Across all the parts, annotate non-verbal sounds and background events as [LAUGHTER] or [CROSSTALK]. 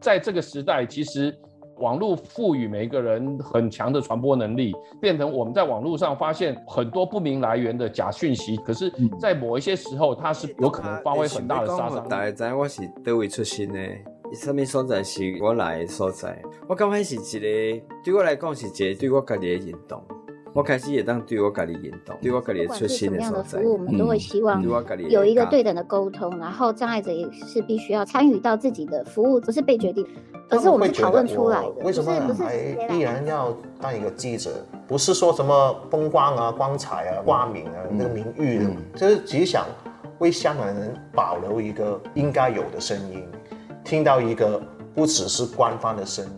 在这个时代，其实网络赋予每一个人很强的传播能力，变成我们在网络上发现很多不明来源的假讯息。可是，在某一些时候，它是有可能发挥很大的杀伤力。大家知我是哪位出身的？什么所在是我来的所在？我刚开始一个，对我来讲是一个对我家己的认同。我开始也当对我家己引导，对我家己出现的什么样的服务，我们都会希望有一个对等的沟通，嗯、然后障碍者也是必须要参与到自己的服务，不是被决定，而是我们讨论出来的。为什么还依然要当一个记者？不是说什么风光啊、光彩啊、挂名啊、那个名誉的，嗯、就是只想为香港人保留一个应该有的声音。听到一个不只是官方的声音。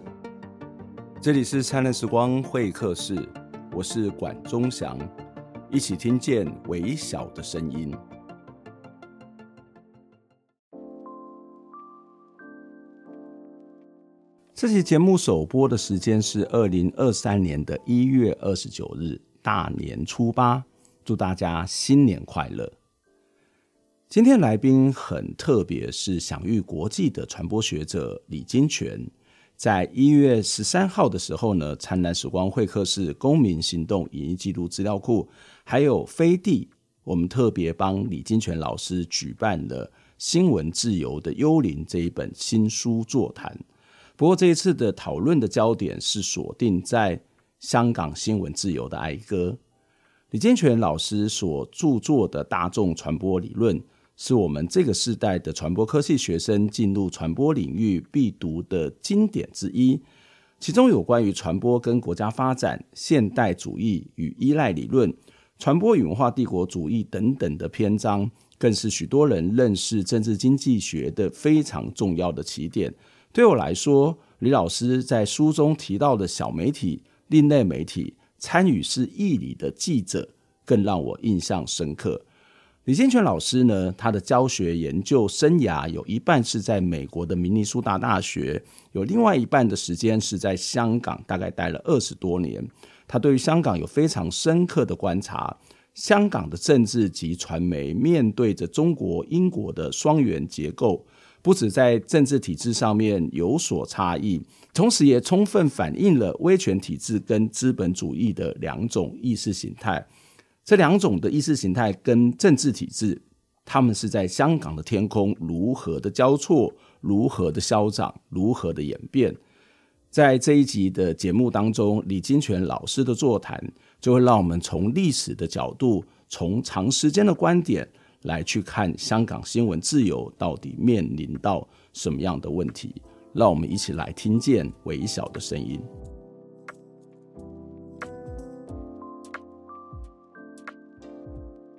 这里是灿烂时光会客室，我是管中祥，一起听见微小的声音。这期节目首播的时间是二零二三年的一月二十九日，大年初八，祝大家新年快乐。今天来宾很特别，是享誉国际的传播学者李金泉。在一月十三号的时候呢，灿烂时光会客室公民行动影音记录资料库，还有飞地，我们特别帮李金泉老师举办了《新闻自由的幽灵》这一本新书座谈。不过这一次的讨论的焦点是锁定在香港新闻自由的哀歌。李金泉老师所著作的大众传播理论。是我们这个时代的传播科系学生进入传播领域必读的经典之一，其中有关于传播跟国家发展、现代主义与依赖理论、传播与文化帝国主义等等的篇章，更是许多人认识政治经济学的非常重要的起点。对我来说，李老师在书中提到的小媒体、另类媒体、参与式议理的记者，更让我印象深刻。李金泉老师呢，他的教学研究生涯有一半是在美国的明尼苏达大学，有另外一半的时间是在香港，大概待了二十多年。他对于香港有非常深刻的观察，香港的政治及传媒面对着中国、英国的双元结构，不止在政治体制上面有所差异，同时也充分反映了威权体制跟资本主义的两种意识形态。这两种的意识形态跟政治体制，他们是在香港的天空如何的交错，如何的消长，如何的演变。在这一集的节目当中，李金泉老师的座谈就会让我们从历史的角度，从长时间的观点来去看香港新闻自由到底面临到什么样的问题。让我们一起来听见微小的声音。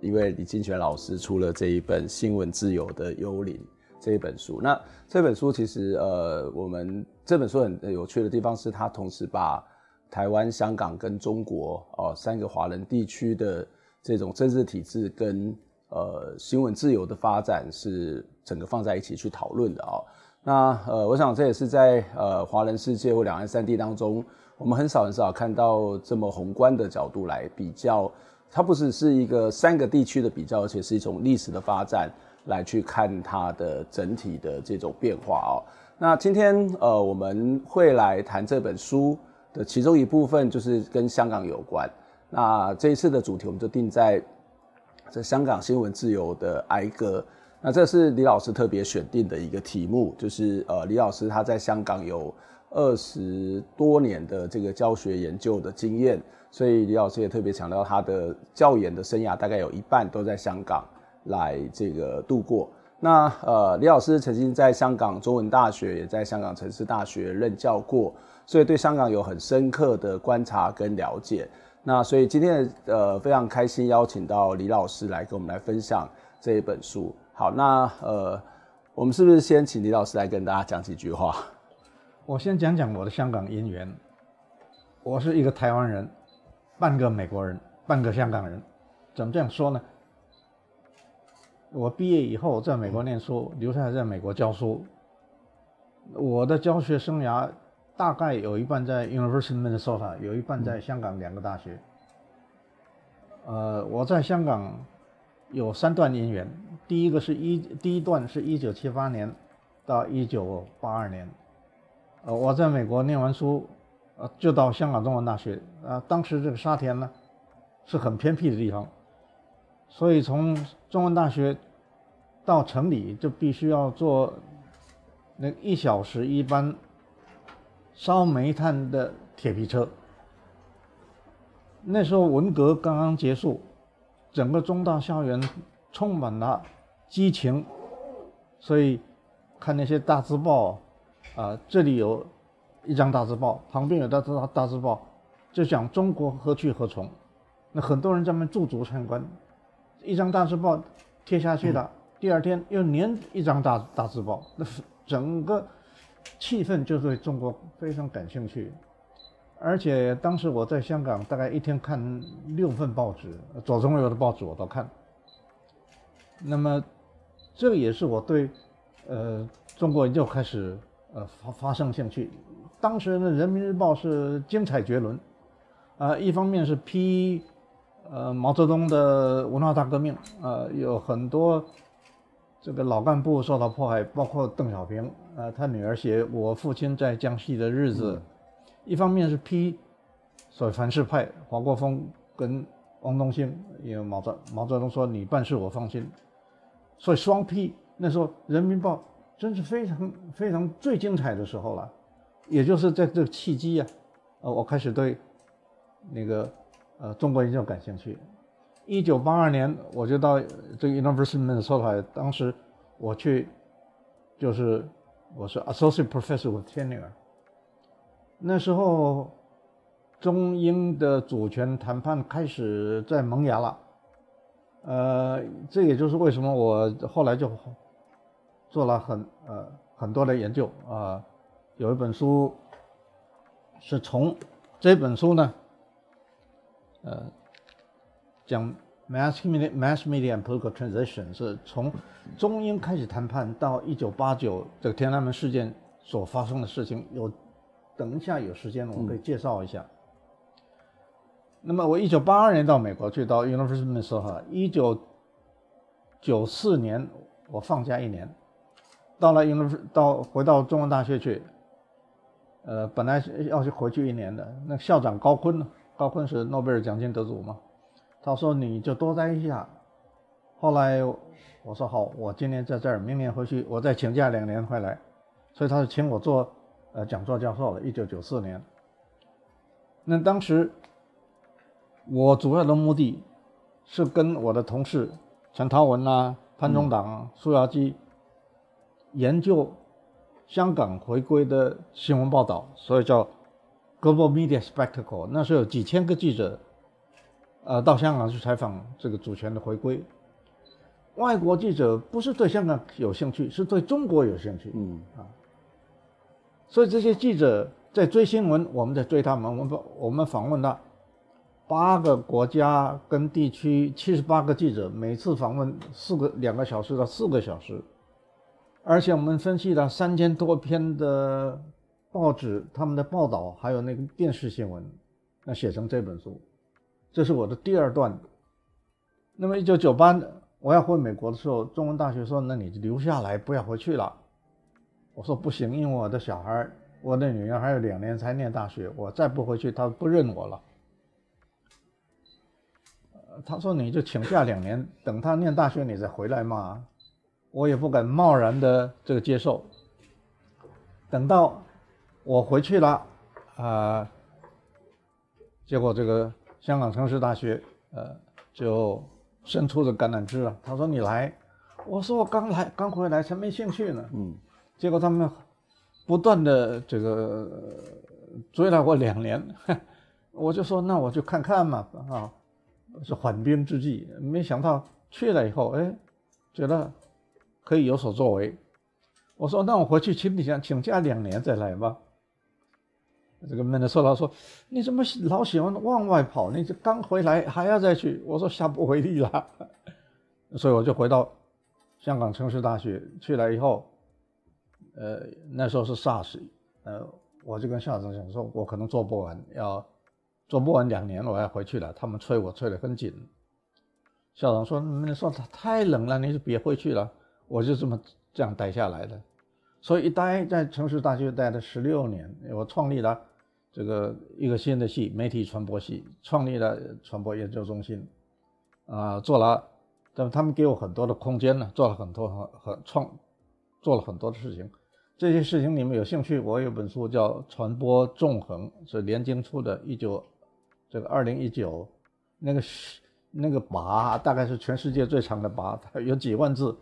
因为李金泉老师出了这一本《新闻自由的幽灵》这一本书，那这本书其实呃，我们这本书很有趣的地方是，它同时把台湾、香港跟中国哦、三个华人地区的这种政治体制跟呃新闻自由的发展是整个放在一起去讨论的、哦。那呃，我想这也是在呃华人世界或两岸三地当中，我们很少很少看到这么宏观的角度来比较。它不只是一个三个地区的比较，而且是一种历史的发展来去看它的整体的这种变化、哦。那今天呃，我们会来谈这本书的其中一部分，就是跟香港有关。那这一次的主题，我们就定在这香港新闻自由的哀歌。那这是李老师特别选定的一个题目，就是呃，李老师他在香港有二十多年的这个教学研究的经验。所以李老师也特别强调，他的教研的生涯大概有一半都在香港来这个度过。那呃，李老师曾经在香港中文大学，也在香港城市大学任教过，所以对香港有很深刻的观察跟了解。那所以今天呃非常开心邀请到李老师来跟我们来分享这一本书。好，那呃我们是不是先请李老师来跟大家讲几句话？我先讲讲我的香港姻缘。我是一个台湾人。半个美国人，半个香港人，怎么这样说呢？我毕业以后在美国念书，留下来在美国教书。我的教学生涯大概有一半在 University of Minnesota，有一半在香港两个大学。呃，我在香港有三段姻缘，第一个是一第一段是一九七八年到一九八二年，呃，我在美国念完书，呃，就到香港中文大学。啊、呃，当时这个沙田呢，是很偏僻的地方，所以从中文大学到城里就必须要坐那一小时一班烧煤炭的铁皮车。那时候文革刚刚结束，整个中大校园充满了激情，所以看那些大字报，啊，这里有一张大字报，旁边有大字大字报，就讲中国何去何从。那很多人在那驻足参观，一张大字报贴下去了，嗯、第二天又粘一张大大字报，那整个气氛就对中国非常感兴趣。而且当时我在香港，大概一天看六份报纸，左中右的报纸我都看。那么，这个也是我对，呃，中国就开始呃发发生兴趣。当时的《人民日报》是精彩绝伦，啊、呃，一方面是批，呃，毛泽东的文化大革命，啊、呃，有很多这个老干部受到迫害，包括邓小平，啊、呃，他女儿写我父亲在江西的日子。嗯一方面是批所谓凡是派，华国锋跟汪东兴，因为毛泽毛泽东说你办事我放心，所以双批。那时候《人民报》真是非常非常最精彩的时候了，也就是在这个契机啊，呃，我开始对那个呃中国研究感兴趣。一九八二年我就到这个 University of Minnesota，当时我去就是我是 Associate Professor with tenure。那时候，中英的主权谈判开始在萌芽了，呃，这也就是为什么我后来就做了很呃很多的研究啊、呃，有一本书是从这本书呢，呃，讲 mass media mass media and political transition 是从中英开始谈判到一九八九这个天安门事件所发生的事情有。等一下有时间我可以介绍一下。嗯、那么我一九八二年到美国去，到 University of Minnesota。一九九四年我放假一年，到了英国到回到中文大学去。呃，本来是要去回去一年的，那校长高錕，高錕是诺贝尔奖金得主嘛，他说你就多待一下。后来我说好，我今年在这儿，明年回去，我再请假两年回来。所以他就请我做。呃，讲座教授了，一九九四年。那当时我主要的目的是跟我的同事陈涛文啊、潘中党、苏尧基研究香港回归的新闻报道，所以叫 Global Media Spectacle。那时候有几千个记者，呃，到香港去采访这个主权的回归。外国记者不是对香港有兴趣，是对中国有兴趣。嗯啊。所以这些记者在追新闻，我们在追他们。我们我们访问了八个国家跟地区，七十八个记者，每次访问四个两个小时到四个小时，而且我们分析了三千多篇的报纸他们的报道，还有那个电视新闻，那写成这本书。这是我的第二段。那么一九九八我要回美国的时候，中文大学说：“那你就留下来，不要回去了。”我说不行，因为我的小孩，我的女儿还有两年才念大学，我再不回去，他不认我了。他说你就请假两年，等他念大学你再回来嘛。我也不敢贸然的这个接受。等到我回去了，啊、呃，结果这个香港城市大学，呃，就伸出了橄榄枝了。他说你来，我说我刚来，刚回来，才没兴趣呢。嗯。结果他们不断的这个追了我两年，[LAUGHS] 我就说那我就看看嘛，啊，是缓兵之计。没想到去了以后，哎，觉得可以有所作为。我说那我回去请你想请假两年再来吧。这个门的说他说你怎么老喜欢往外跑？你这刚回来还要再去？我说下不为例了。[LAUGHS] 所以我就回到香港城市大学去了以后。呃，那时候是 SARS，呃，我就跟校长讲说，我可能做不完，要做不完两年，我要回去了。他们催我催得很紧。校长说：“你说他太冷了，你就别回去了。”我就这么这样待下来的。所以一待在城市大学待了十六年，我创立了这个一个新的系——媒体传播系，创立了传播研究中心，啊、做了，但他们给我很多的空间呢，做了很多很很创，做了很多的事情。这些事情你们有兴趣，我有本书叫《传播纵横》，是联经出的，一九这个二零一九，那个那个跋大概是全世界最长的跋，它有几万字，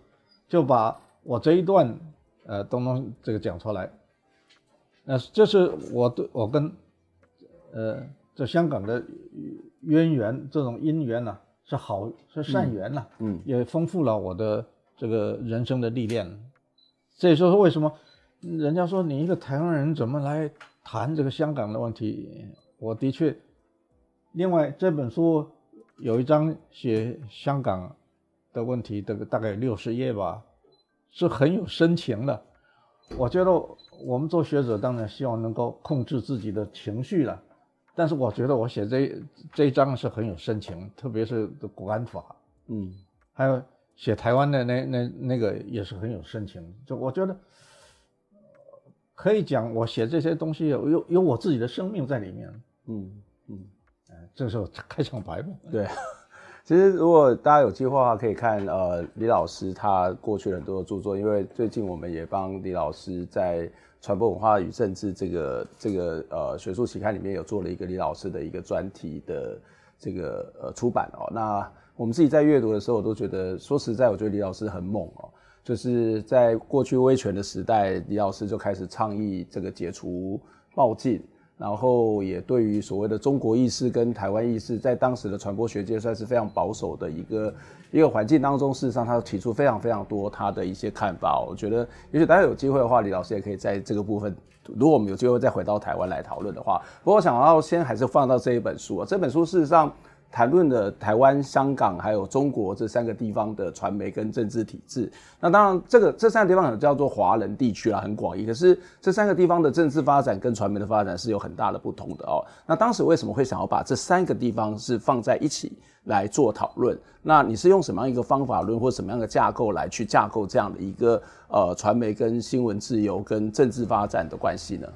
就把我这一段。呃，东东这个讲出来，那这是我对我跟呃这香港的渊源，这种因缘呐、啊，是好是善缘呐、啊，嗯，嗯，也丰富了我的这个人生的历练。这也就是为什么人家说你一个台湾人怎么来谈这个香港的问题？我的确，另外这本书有一章写香港的问题，这个大概有六十页吧。是很有深情的，我觉得我们做学者当然希望能够控制自己的情绪了，但是我觉得我写这这一章是很有深情，特别是国安法，嗯，还有写台湾的那那那个也是很有深情，就我觉得可以讲我写这些东西有有有我自己的生命在里面，嗯嗯，哎，这是开场白嘛，对。其实，如果大家有机会的话，可以看呃李老师他过去很多的著作，因为最近我们也帮李老师在《传播文化与政治》这个这个呃学术期刊里面有做了一个李老师的一个专题的这个呃出版哦。那我们自己在阅读的时候，我都觉得说实在，我觉得李老师很猛哦。就是在过去威权的时代，李老师就开始倡议这个解除报禁。然后也对于所谓的中国意识跟台湾意识，在当时的传播学界算是非常保守的一个一个环境当中，事实上他提出非常非常多他的一些看法。我觉得，也许大家有机会的话，李老师也可以在这个部分，如果我们有机会再回到台湾来讨论的话，不过我想要先还是放到这一本书啊，这本书事实上。谈论的台湾、香港还有中国这三个地方的传媒跟政治体制，那当然这个这三个地方可能叫做华人地区啦，很广义。可是这三个地方的政治发展跟传媒的发展是有很大的不同的哦。那当时为什么会想要把这三个地方是放在一起来做讨论？那你是用什么样一个方法论或什么样的架构来去架构这样的一个呃传媒跟新闻自由跟政治发展的关系呢？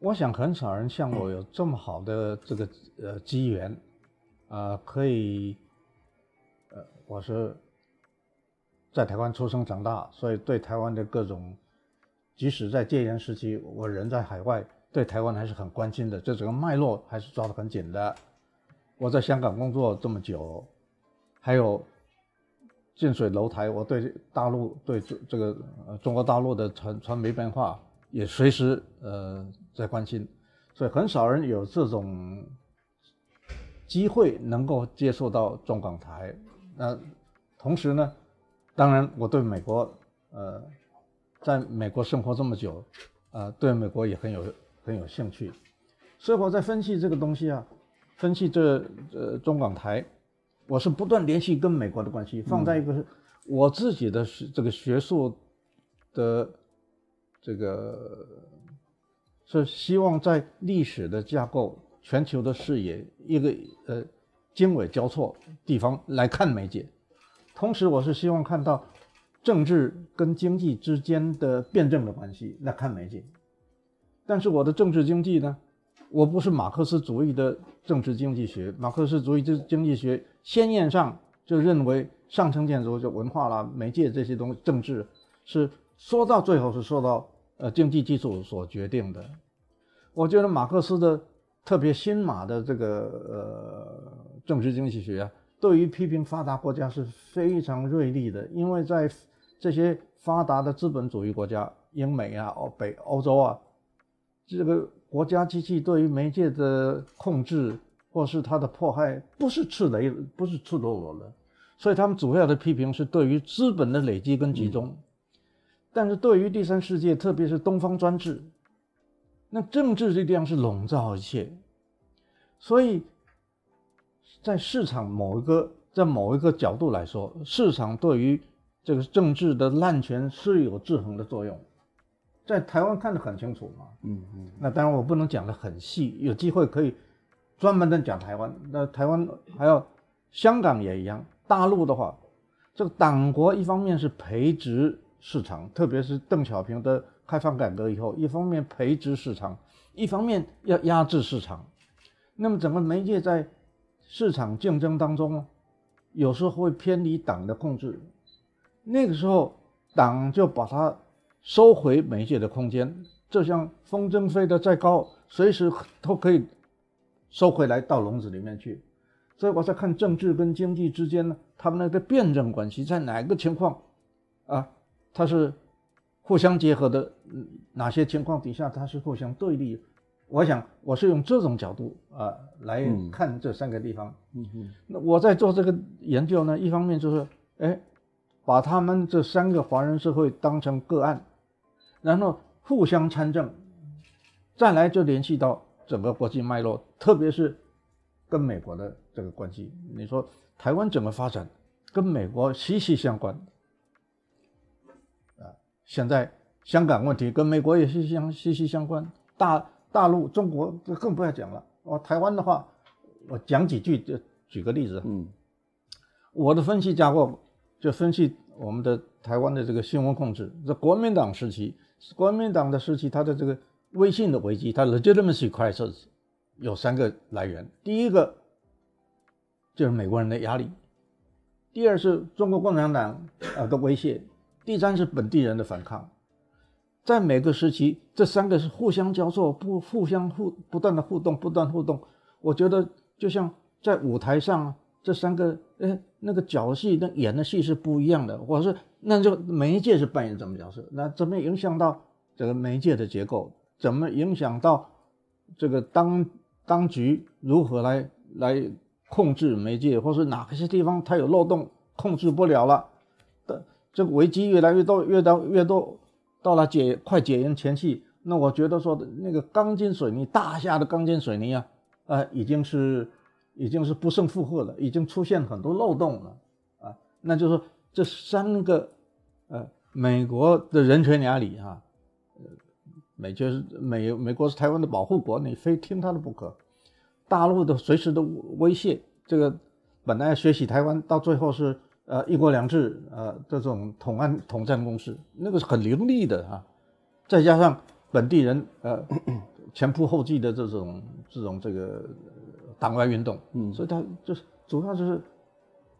我想很少人像我有这么好的这个呃机缘。呃，可以，呃，我是在台湾出生长大，所以对台湾的各种，即使在戒严时期，我人在海外，对台湾还是很关心的，这整个脉络还是抓得很紧的。我在香港工作这么久，还有近水楼台，我对大陆对这这个呃中国大陆的传传媒变化也随时呃在关心，所以很少人有这种。机会能够接触到中港台，那同时呢，当然我对美国，呃，在美国生活这么久，呃，对美国也很有很有兴趣，所以我在分析这个东西啊，分析这呃中港台，我是不断联系跟美国的关系，放在一个我自己的这个学术的这个是希望在历史的架构。全球的视野，一个呃经纬交错地方来看媒介，同时我是希望看到政治跟经济之间的辩证的关系来看媒介。但是我的政治经济呢，我不是马克思主义的政治经济学，马克思主义这经济学先验上就认为上层建筑就文化啦、媒介这些东西，政治是说到最后是受到呃经济基础所决定的。我觉得马克思的。特别新马的这个呃政治经济学啊，对于批评发达国家是非常锐利的，因为在这些发达的资本主义国家，英美啊、欧北欧洲啊，这个国家机器对于媒介的控制或是它的迫害，不是赤雷，不是赤裸裸的，所以他们主要的批评是对于资本的累积跟集中，嗯、但是对于第三世界，特别是东方专制。那政治力量是笼罩一切，所以在市场某一个在某一个角度来说，市场对于这个政治的滥权是有制衡的作用，在台湾看得很清楚嘛。嗯嗯。那当然我不能讲得很细，有机会可以专门的讲台湾。那台湾还有香港也一样，大陆的话，这个党国一方面是培植市场，特别是邓小平的开放改革以后，一方面培植市场，一方面要压制市场。那么整个媒介在市场竞争当中，有时候会偏离党的控制。那个时候，党就把它收回媒介的空间，就像风筝飞得再高，随时都可以收回来到笼子里面去。所以我在看政治跟经济之间呢，他们那个辩证关系在哪个情况啊？它是互相结合的，哪些情况底下它是互相对立？我想我是用这种角度啊来看这三个地方。嗯嗯，那我在做这个研究呢，一方面就是哎。把他们这三个华人社会当成个案，然后互相参政，再来就联系到整个国际脉络，特别是跟美国的这个关系。你说台湾怎么发展跟美国息息相关，啊，现在香港问题跟美国也息息相息息相关，大大陆中国就更不要讲了。哦，台湾的话，我讲几句就举个例子。嗯，我的分析架构。就分析我们的台湾的这个新闻控制，这国民党时期，国民党的时期，它的这个微信的危机，它 legitimacy crisis 有三个来源。第一个就是美国人的压力，第二是中国共产党啊的威胁，第三是本地人的反抗。在每个时期，这三个是互相交错，不互相互不断的互动，不断互动。我觉得就像在舞台上，这三个诶。那个角戏跟演的戏是不一样的，我说那就媒介是扮演什么角色？那怎么影响到这个媒介的结构？怎么影响到这个当当局如何来来控制媒介，或是哪些地方它有漏洞控制不了了？这个危机越来越多，越到越多，到了解快解严前期，那我觉得说那个钢筋水泥大厦的钢筋水泥啊，呃，已经是。已经是不胜负荷了，已经出现很多漏洞了，啊，那就是说这三个，呃，美国的人权压力哈，呃，美就是美美国是台湾的保护国，你非听他的不可，大陆的随时的威胁，这个本来要学习台湾，到最后是呃一国两制，呃这种统安统战攻势，那个是很凌厉的啊，再加上本地人呃前仆后继的这种这种这个。党外运动，嗯，所以它就是主要就是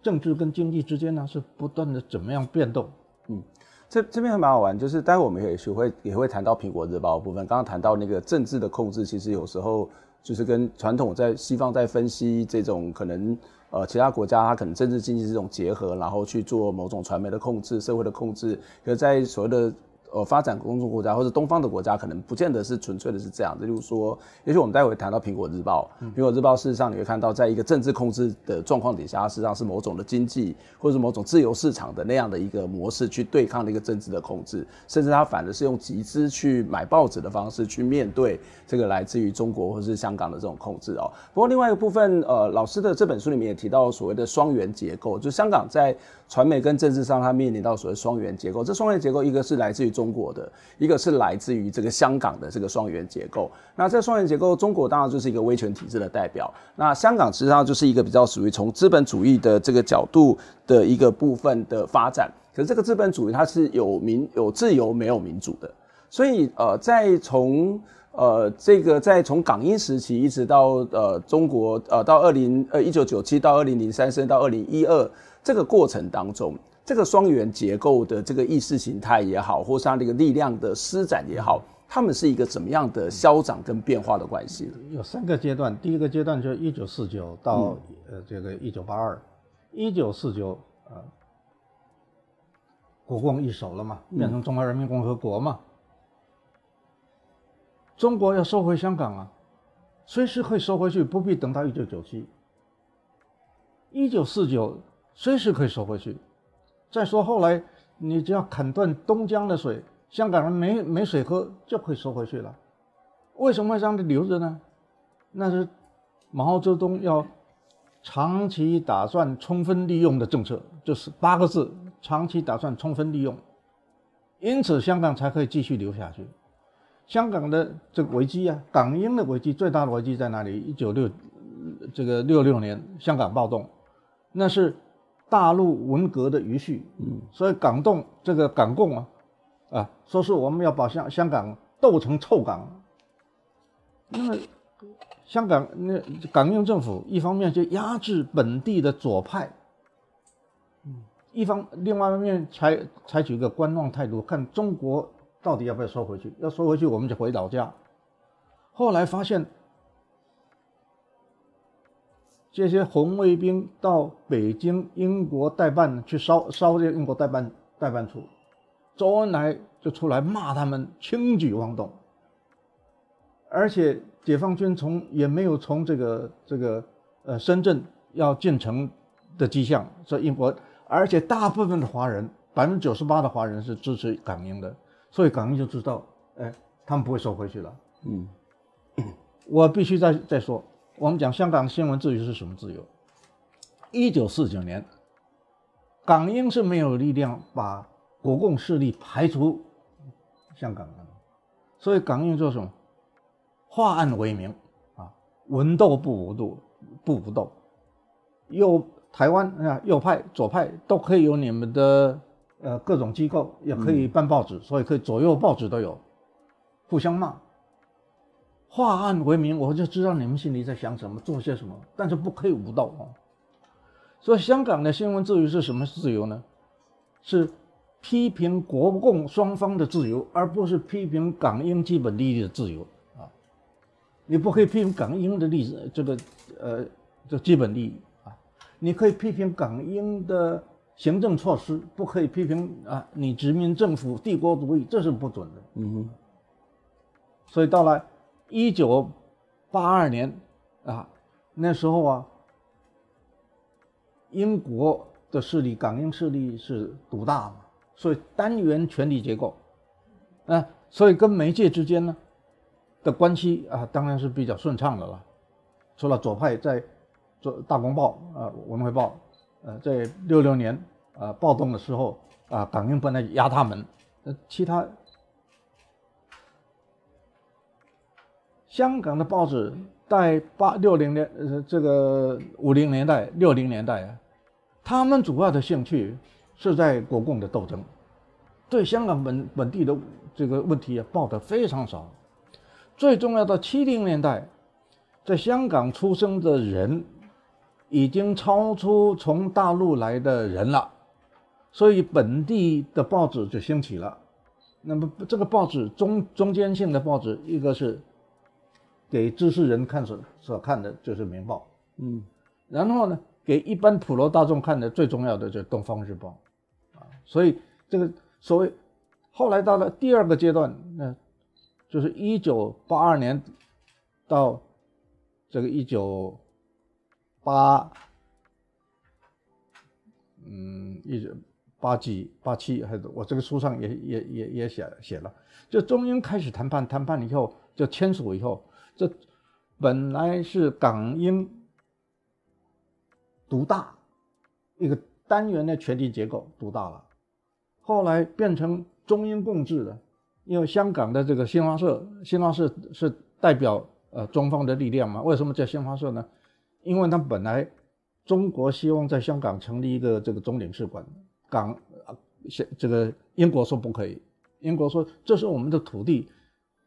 政治跟经济之间呢是不断的怎么样变动，嗯，这这边还蛮好玩，就是待会我们也许会也会谈到苹果日报的部分。刚刚谈到那个政治的控制，其实有时候就是跟传统在西方在分析这种可能呃其他国家它可能政治经济这种结合，然后去做某种传媒的控制、社会的控制，可是在所谓的。呃，发展中国国家或者东方的国家，可能不见得是纯粹的是这样的。例如说，也许我们待会谈到苹果日报，苹果日报事实上你会看到，在一个政治控制的状况底下，它实际上是某种的经济或者是某种自由市场的那样的一个模式去对抗那个政治的控制，甚至它反而是用集资去买报纸的方式去面对这个来自于中国或者是香港的这种控制哦。不过另外一个部分，呃，老师的这本书里面也提到所谓的双元结构，就香港在传媒跟政治上，它面临到所谓双元结构。这双元结构，一个是来自于中国的，一个是来自于这个香港的这个双元结构。那这双元结构，中国当然就是一个威权体制的代表。那香港实际上就是一个比较属于从资本主义的这个角度的一个部分的发展。可是这个资本主义它是有民有自由没有民主的。所以呃，在从呃这个在从港英时期一直到呃中国呃到二零呃一九九七到二零零三甚至到二零一二。这个过程当中，这个双元结构的这个意识形态也好，或是它这个力量的施展也好，它们是一个怎么样的消长跟变化的关系？有三个阶段，第一个阶段就是一九四九到呃这个一九八二，一九四九呃国共一手了嘛，变成中华人民共和国嘛，中国要收回香港啊，随时可以收回去，不必等到一九九七，一九四九。随时可以收回去。再说后来，你只要砍断东江的水，香港人没没水喝，就可以收回去了。为什么会这样留着呢？那是毛泽东要长期打算充分利用的政策，就是八个字：长期打算充分利用。因此，香港才可以继续留下去。香港的这个危机啊，港英的危机最大的危机在哪里？一九六这个六六年香港暴动，那是。大陆文革的余绪，嗯，所以港动这个港共啊，啊，说是我们要把香香港斗成臭港。那么香港那港英政府一方面就压制本地的左派，嗯，一方另外一方面采采取一个观望态度，看中国到底要不要收回去，要收回去我们就回老家。后来发现。这些红卫兵到北京英国代办去烧烧这个英国代办代办处，周恩来就出来骂他们轻举妄动，而且解放军从也没有从这个这个呃深圳要进城的迹象，说英国，而且大部分的华人百分之九十八的华人是支持港英的，所以港英就知道，哎，他们不会收回去了。嗯，我必须再再说。我们讲香港新闻自由是什么自由？一九四九年，港英是没有力量把国共势力排除香港的，所以港英做什么？化暗为明啊，文斗不武斗，不武斗。右台湾啊，右派、左派都可以有你们的呃各种机构，也可以办报纸，嗯、所以可以左右报纸都有，互相骂。化暗为明，我就知道你们心里在想什么，做些什么，但是不可以无道啊。所以香港的新闻自由是什么自由呢？是批评国共双方的自由，而不是批评港英基本利益的自由啊。你不可以批评港英的利益，这个呃，这基本利益啊。你可以批评港英的行政措施，不可以批评啊，你殖民政府帝国主义，这是不准的。嗯哼。所以到了。一九八二年啊，那时候啊，英国的势力，港英势力是独大嘛，所以单元权力结构，啊，所以跟媒介之间呢的关系啊，当然是比较顺畅的了。除了左派在做《大公报》啊，《文汇报》呃，在六六年啊暴动的时候啊，港英本来压他们，呃，其他。香港的报纸在八六零年，呃，这个五零年代、六零年代啊，他们主要的兴趣是在国共的斗争，对香港本本地的这个问题啊报得非常少。最重要的七零年代，在香港出生的人已经超出从大陆来的人了，所以本地的报纸就兴起了。那么这个报纸中中间性的报纸，一个是。给知识人看所所看的就是《明报》，嗯，然后呢，给一般普罗大众看的最重要的就是《东方日报》，啊，所以这个所谓后来到了第二个阶段，那就是一九八二年到这个一九八，嗯，一九八几八七还是我这个书上也也也也写写了，就中英开始谈判，谈判以后就签署以后。这本来是港英独大，一个单元的权力结构独大了，后来变成中英共治了。因为香港的这个新华社，新华社是代表呃中方的力量嘛？为什么叫新华社呢？因为它本来中国希望在香港成立一个这个总领事馆，港啊，这个英国说不可以，英国说这是我们的土地，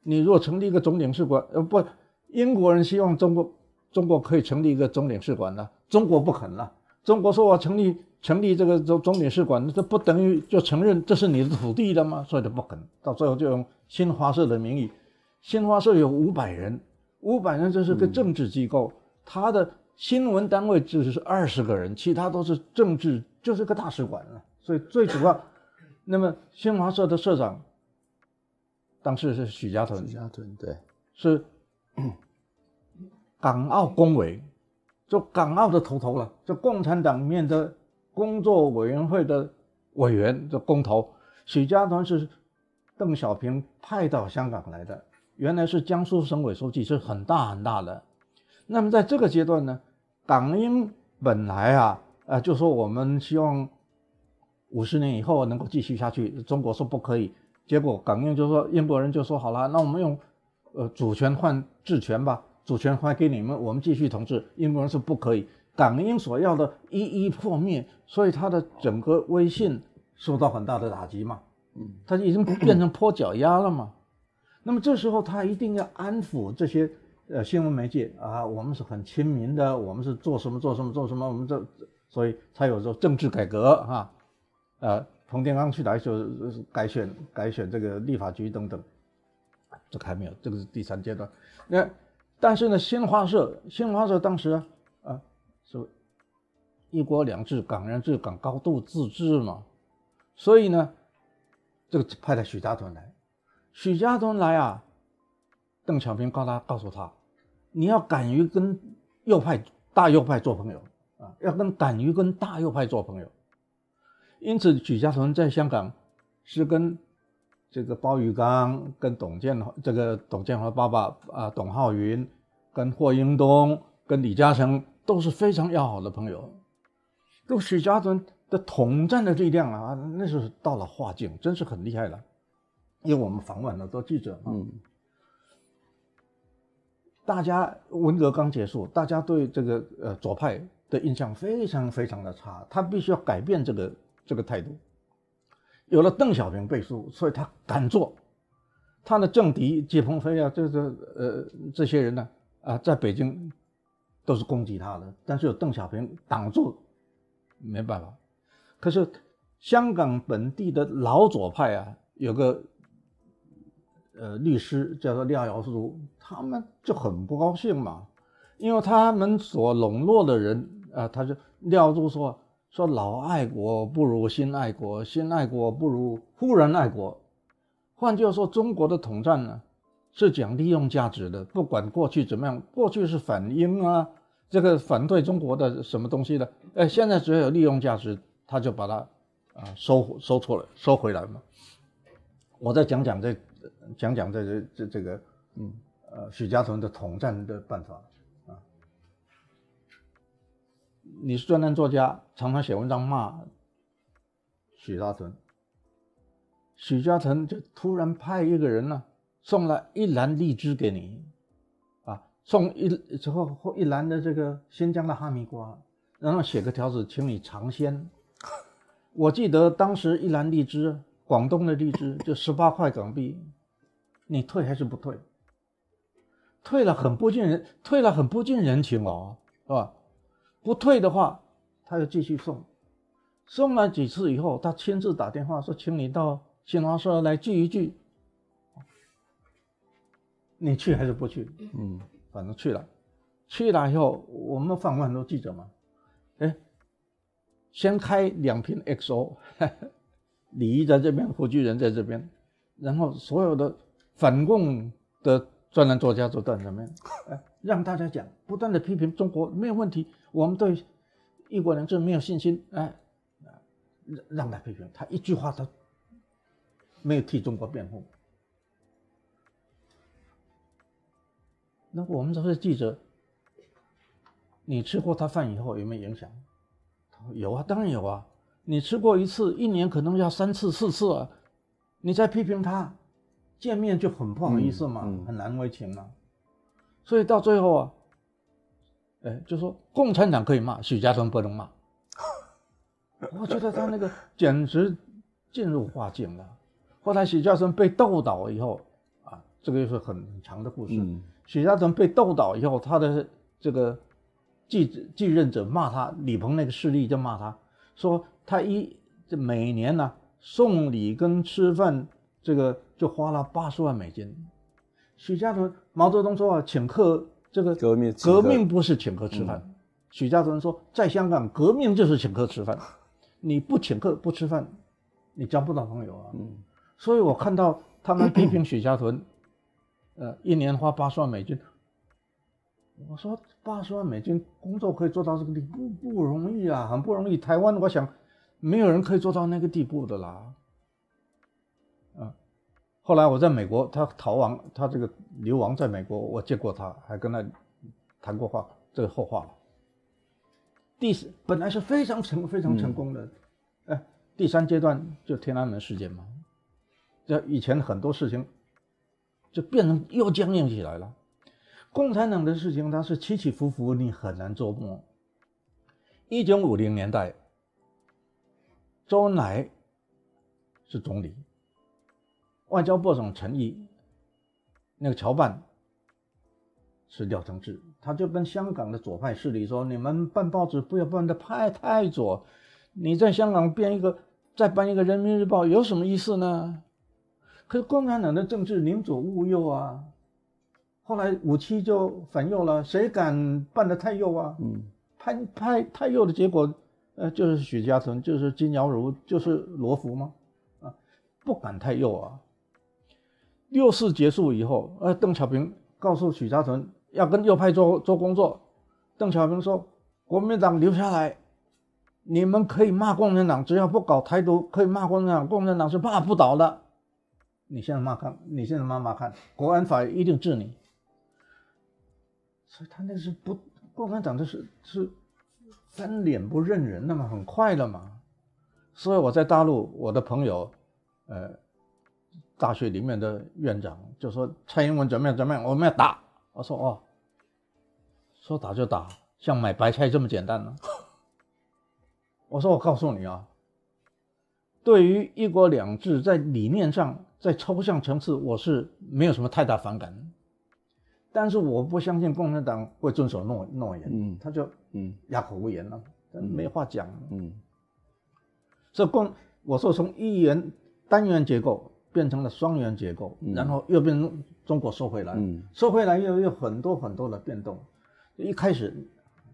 你如果成立一个总领事馆，呃不。英国人希望中国，中国可以成立一个总领事馆呢，中国不肯了。中国说我成立成立这个总总领事馆，这不等于就承认这是你的土地了吗？所以就不肯。到最后就用新华社的名义，新华社有五百人，五百人这是个政治机构，它、嗯、的新闻单位只是二十个人，其他都是政治，就是个大使馆了。所以最主要，那么新华社的社长当时是许家屯，许家屯对，是。[COUGHS] 港澳工委，就港澳的头头了，就共产党面的工作委员会的委员，的工头。许家屯是邓小平派到香港来的，原来是江苏省委书记，是很大很大的。那么在这个阶段呢，港英本来啊，呃，就说我们希望五十年以后能够继续下去，中国说不可以，结果港英就说，英国人就说好了，那我们用。呃，主权换治权吧，主权还给你们，我们继续统治。英国人是不可以，港英所要的一一破灭，所以他的整个威信受到很大的打击嘛。嗯，他已经变成泼脚丫了嘛。那么这时候他一定要安抚这些呃新闻媒介啊，我们是很亲民的，我们是做什么做什么做什么，我们这所以才有这政治改革哈、啊，呃，彭定康去来就改选改选这个立法局等等，这个还没有，这个是第三阶段。那但是呢，新华社新华社当时啊，啊是一国两制，港人治港，高度自治嘛，所以呢，这个派了许家屯来。许家屯来啊，邓小平告他告诉他，你要敢于跟右派大右派做朋友啊，要跟敢于跟大右派做朋友。因此，许家屯在香港是跟这个鲍玉刚、跟董建华这个董建华爸爸啊，董浩云、跟霍英东、跟李嘉诚都是非常要好的朋友。都许家屯的统战的力量啊，那是到了化境，真是很厉害了。因为我们访问了多记者嘛，嗯，大家文革刚结束，大家对这个呃左派的印象非常非常的差，他必须要改变这个这个态度。有了邓小平背书，所以他敢做。他的政敌谢鹏飞啊，这这呃这些人呢啊，在北京都是攻击他的，但是有邓小平挡住，没办法。可是香港本地的老左派啊，有个。呃，律师叫做廖耀如，他们就很不高兴嘛，因为他们所笼络的人啊、他就廖如说说老爱国不如新爱国，新爱国不如忽然爱国。换句话说，中国的统战呢是讲利用价值的，不管过去怎么样，过去是反英啊，这个反对中国的什么东西的，哎，现在只要有利用价值，他就把它啊收收错了，收回来嘛。我再讲讲这。讲讲这这这这个，嗯，呃，许家屯的统战的办法你是专栏作家，常常写文章骂许家屯，许家屯就突然派一个人呢，送了一篮荔枝给你，啊，送一之后或一篮的这个新疆的哈密瓜，然后写个条子，请你尝鲜。我记得当时一篮荔枝，广东的荔枝就十八块港币。你退还是不退？退了很不近人，退了很不近人情哦，是吧？不退的话，他就继续送，送了几次以后，他亲自打电话说：“请你到新华社来聚一聚。”你去还是不去？嗯，反正去了，去了以后，我们访问很多记者嘛，哎，先开两瓶 XO，[LAUGHS] 李毅在这边，胡巨人在这边，然后所有的。反共的专栏作家做段子没有？哎，让大家讲，不断的批评中国没有问题，我们对一国两制没有信心，哎，让让他批评，他一句话他没有替中国辩护。那我们这些记者，你吃过他饭以后有没有影响？他说有啊，当然有啊，你吃过一次，一年可能要三次四次啊，你再批评他。见面就很不好意思嘛，嗯嗯、很难为情嘛，所以到最后啊，哎，就说共产党可以骂，许家屯不能骂。[LAUGHS] 我觉得他那个简直进入化境了。后来许家屯被斗倒以后啊，这个又是很长的故事。嗯、许家屯被斗倒以后，他的这个继继任者骂他，李鹏那个势力就骂他，说他一这每年呢、啊、送礼跟吃饭这个。就花了八十万美金。许家屯，毛泽东说啊，请客这个革命革命不是请客吃饭。嗯、许家屯说，在香港革命就是请客吃饭，你不请客不吃饭，你交不到朋友啊。嗯、所以我看到他们批评许家屯，呃，一年花八十万美金。我说八十万美金工作可以做到这个地步不不容易啊，很不容易。台湾我想没有人可以做到那个地步的啦。后来我在美国，他逃亡，他这个流亡在美国，我见过他，还跟他谈过话，这个后话了。第四本来是非常成非常成功的，嗯、哎，第三阶段就天安门事件嘛，这以前很多事情就变成又僵硬起来了。共产党的事情它是起起伏伏，你很难琢磨。一九五零年代，周恩来是总理。外交部长陈毅那个侨办是廖承志，他就跟香港的左派势力说：“你们办报纸不要办的太太左，你在香港编一个，再办一个《人民日报》有什么意思呢？”可是共产党的政治宁左勿右啊，后来五七就反右了，谁敢办的太右啊？嗯，拍拍太右的结果，呃，就是许嘉诚，就是金尧如，就是罗福吗？啊，不敢太右啊。六四结束以后，呃，邓小平告诉许家屯要跟右派做做工作，邓小平说：“国民党留下来，你们可以骂共产党，只要不搞台独，可以骂共产党，共产党是骂不倒的。”你现在骂看，你现在骂骂看，国安法一定治你。所以他那是不，共产党这是是翻脸不认人的嘛，很快的嘛。所以我在大陆，我的朋友，呃，大学里面的院长就说蔡英文怎么样怎么样，我们要打。我说哦，说打就打，像买白菜这么简单呢？我说我告诉你啊，对于一国两制在理念上。在抽象层次，我是没有什么太大反感，但是我不相信共产党会遵守诺诺言，嗯，他就嗯哑口无言了，嗯，没话讲，嗯，这共我说从一元单元结构变成了双元结构，嗯，然后又变成中国收回来，嗯，收回来又有很多很多的变动，一开始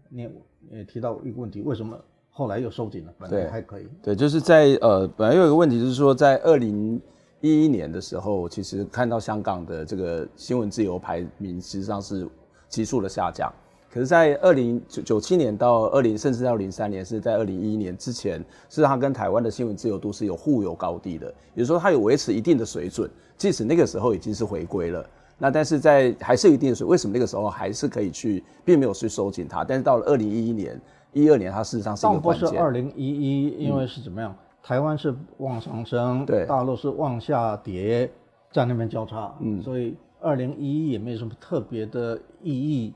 你也提到一个问题，为什么后来又收紧了？本来还可以，对，对，就是在呃，本来有一个问题就是说在二零。一一年的时候，其实看到香港的这个新闻自由排名，实际上是急速的下降。可是，在二零九九七年到二零，甚至到零三年，是在二零一一年之前，是它跟台湾的新闻自由度是有互有高低的，也就是说，它有维持一定的水准，即使那个时候已经是回归了。那但是在还是有一定的水，为什么那个时候还是可以去，并没有去收紧它？但是到了二零一一年、一二年，它事实上是一个关键。倒不是二零一一，因为是怎么样？嗯台湾是往上升，对，大陆是往下跌，在那边交叉，嗯，所以二零一一也没什么特别的意义。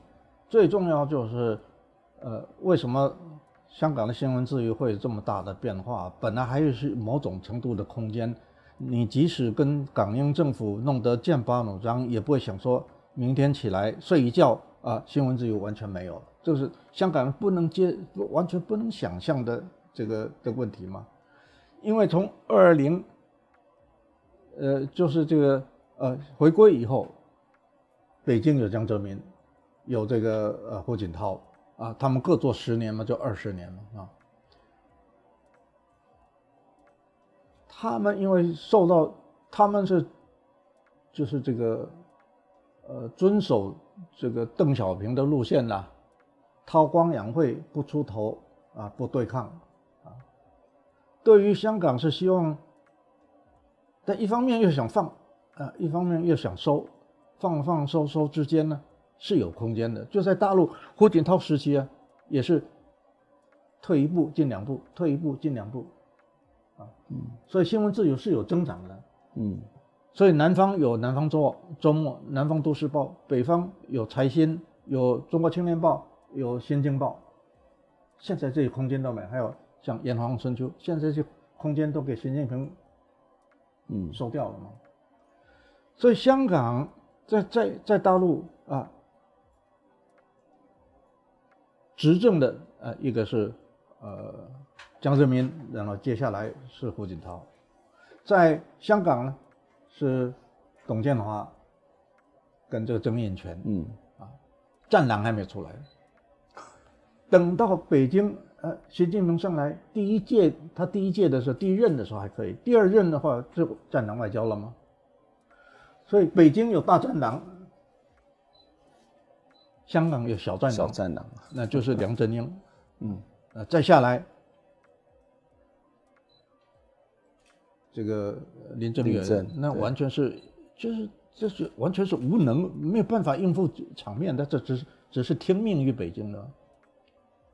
最重要就是，呃，为什么香港的新闻自由会有这么大的变化？本来还有是某种程度的空间，你即使跟港英政府弄得剑拔弩张，也不会想说明天起来睡一觉啊，新闻自由完全没有，就是香港不能接，完全不能想象的这个的问题吗？因为从二零，呃，就是这个呃回归以后，北京有江泽民，有这个呃胡锦涛啊，他们各做十年嘛，就二十年了啊。他们因为受到他们是，就是这个呃遵守这个邓小平的路线呐，韬光养晦，不出头啊，不对抗啊。对于香港是希望，但一方面又想放，啊，一方面又想收，放放收收之间呢是有空间的。就在大陆胡锦涛时期啊，也是退一步进两步，退一步进两步，啊，嗯，所以新闻自由是有增长的，嗯，所以南方有南方周周末，南方都市报，北方有财新，有中国青年报，有新京报，现在这些空间都没，还有。像《炎黄春秋》，现在这些空间都给习近平，嗯，收掉了嘛。所以香港在在在大陆啊，执政的呃一个是呃江泽民，然后接下来是胡锦涛，在香港呢是董建华跟这个曾荫权，嗯啊，战狼还没出来，等到北京。呃，习近平上来第一届，他第一届的时候，第一任的时候还可以，第二任的话就战狼外交了吗？所以北京有大战狼，香港有小战狼，小战狼，那就是梁振英，[LAUGHS] 嗯，呃，再下来，这个林郑月娥，那完全是就是就是完全是无能，没有办法应付场面的，这只是只是听命于北京的。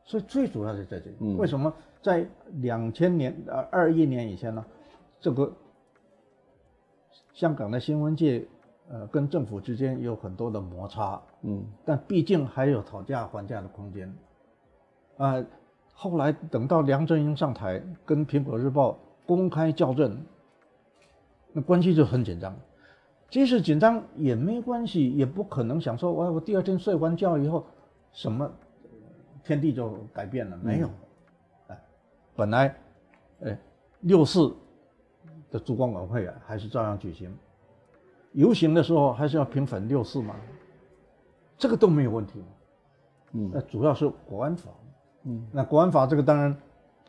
所以最主要是在这里，嗯、为什么在两千年呃二一年以前呢？这个香港的新闻界呃跟政府之间有很多的摩擦，嗯，但毕竟还有讨价还价的空间。啊、呃，后来等到梁振英上台，跟苹果日报公开校正，那关系就很紧张。即使紧张也没关系，也不可能想说，我我第二天睡完觉以后，什么天地就改变了，没有。哎、嗯，本来，哎，六四的烛光晚会啊，还是照样举行。游行的时候还是要平反六四嘛，这个都没有问题。嗯，那主要是国安法。嗯，那国安法这个当然，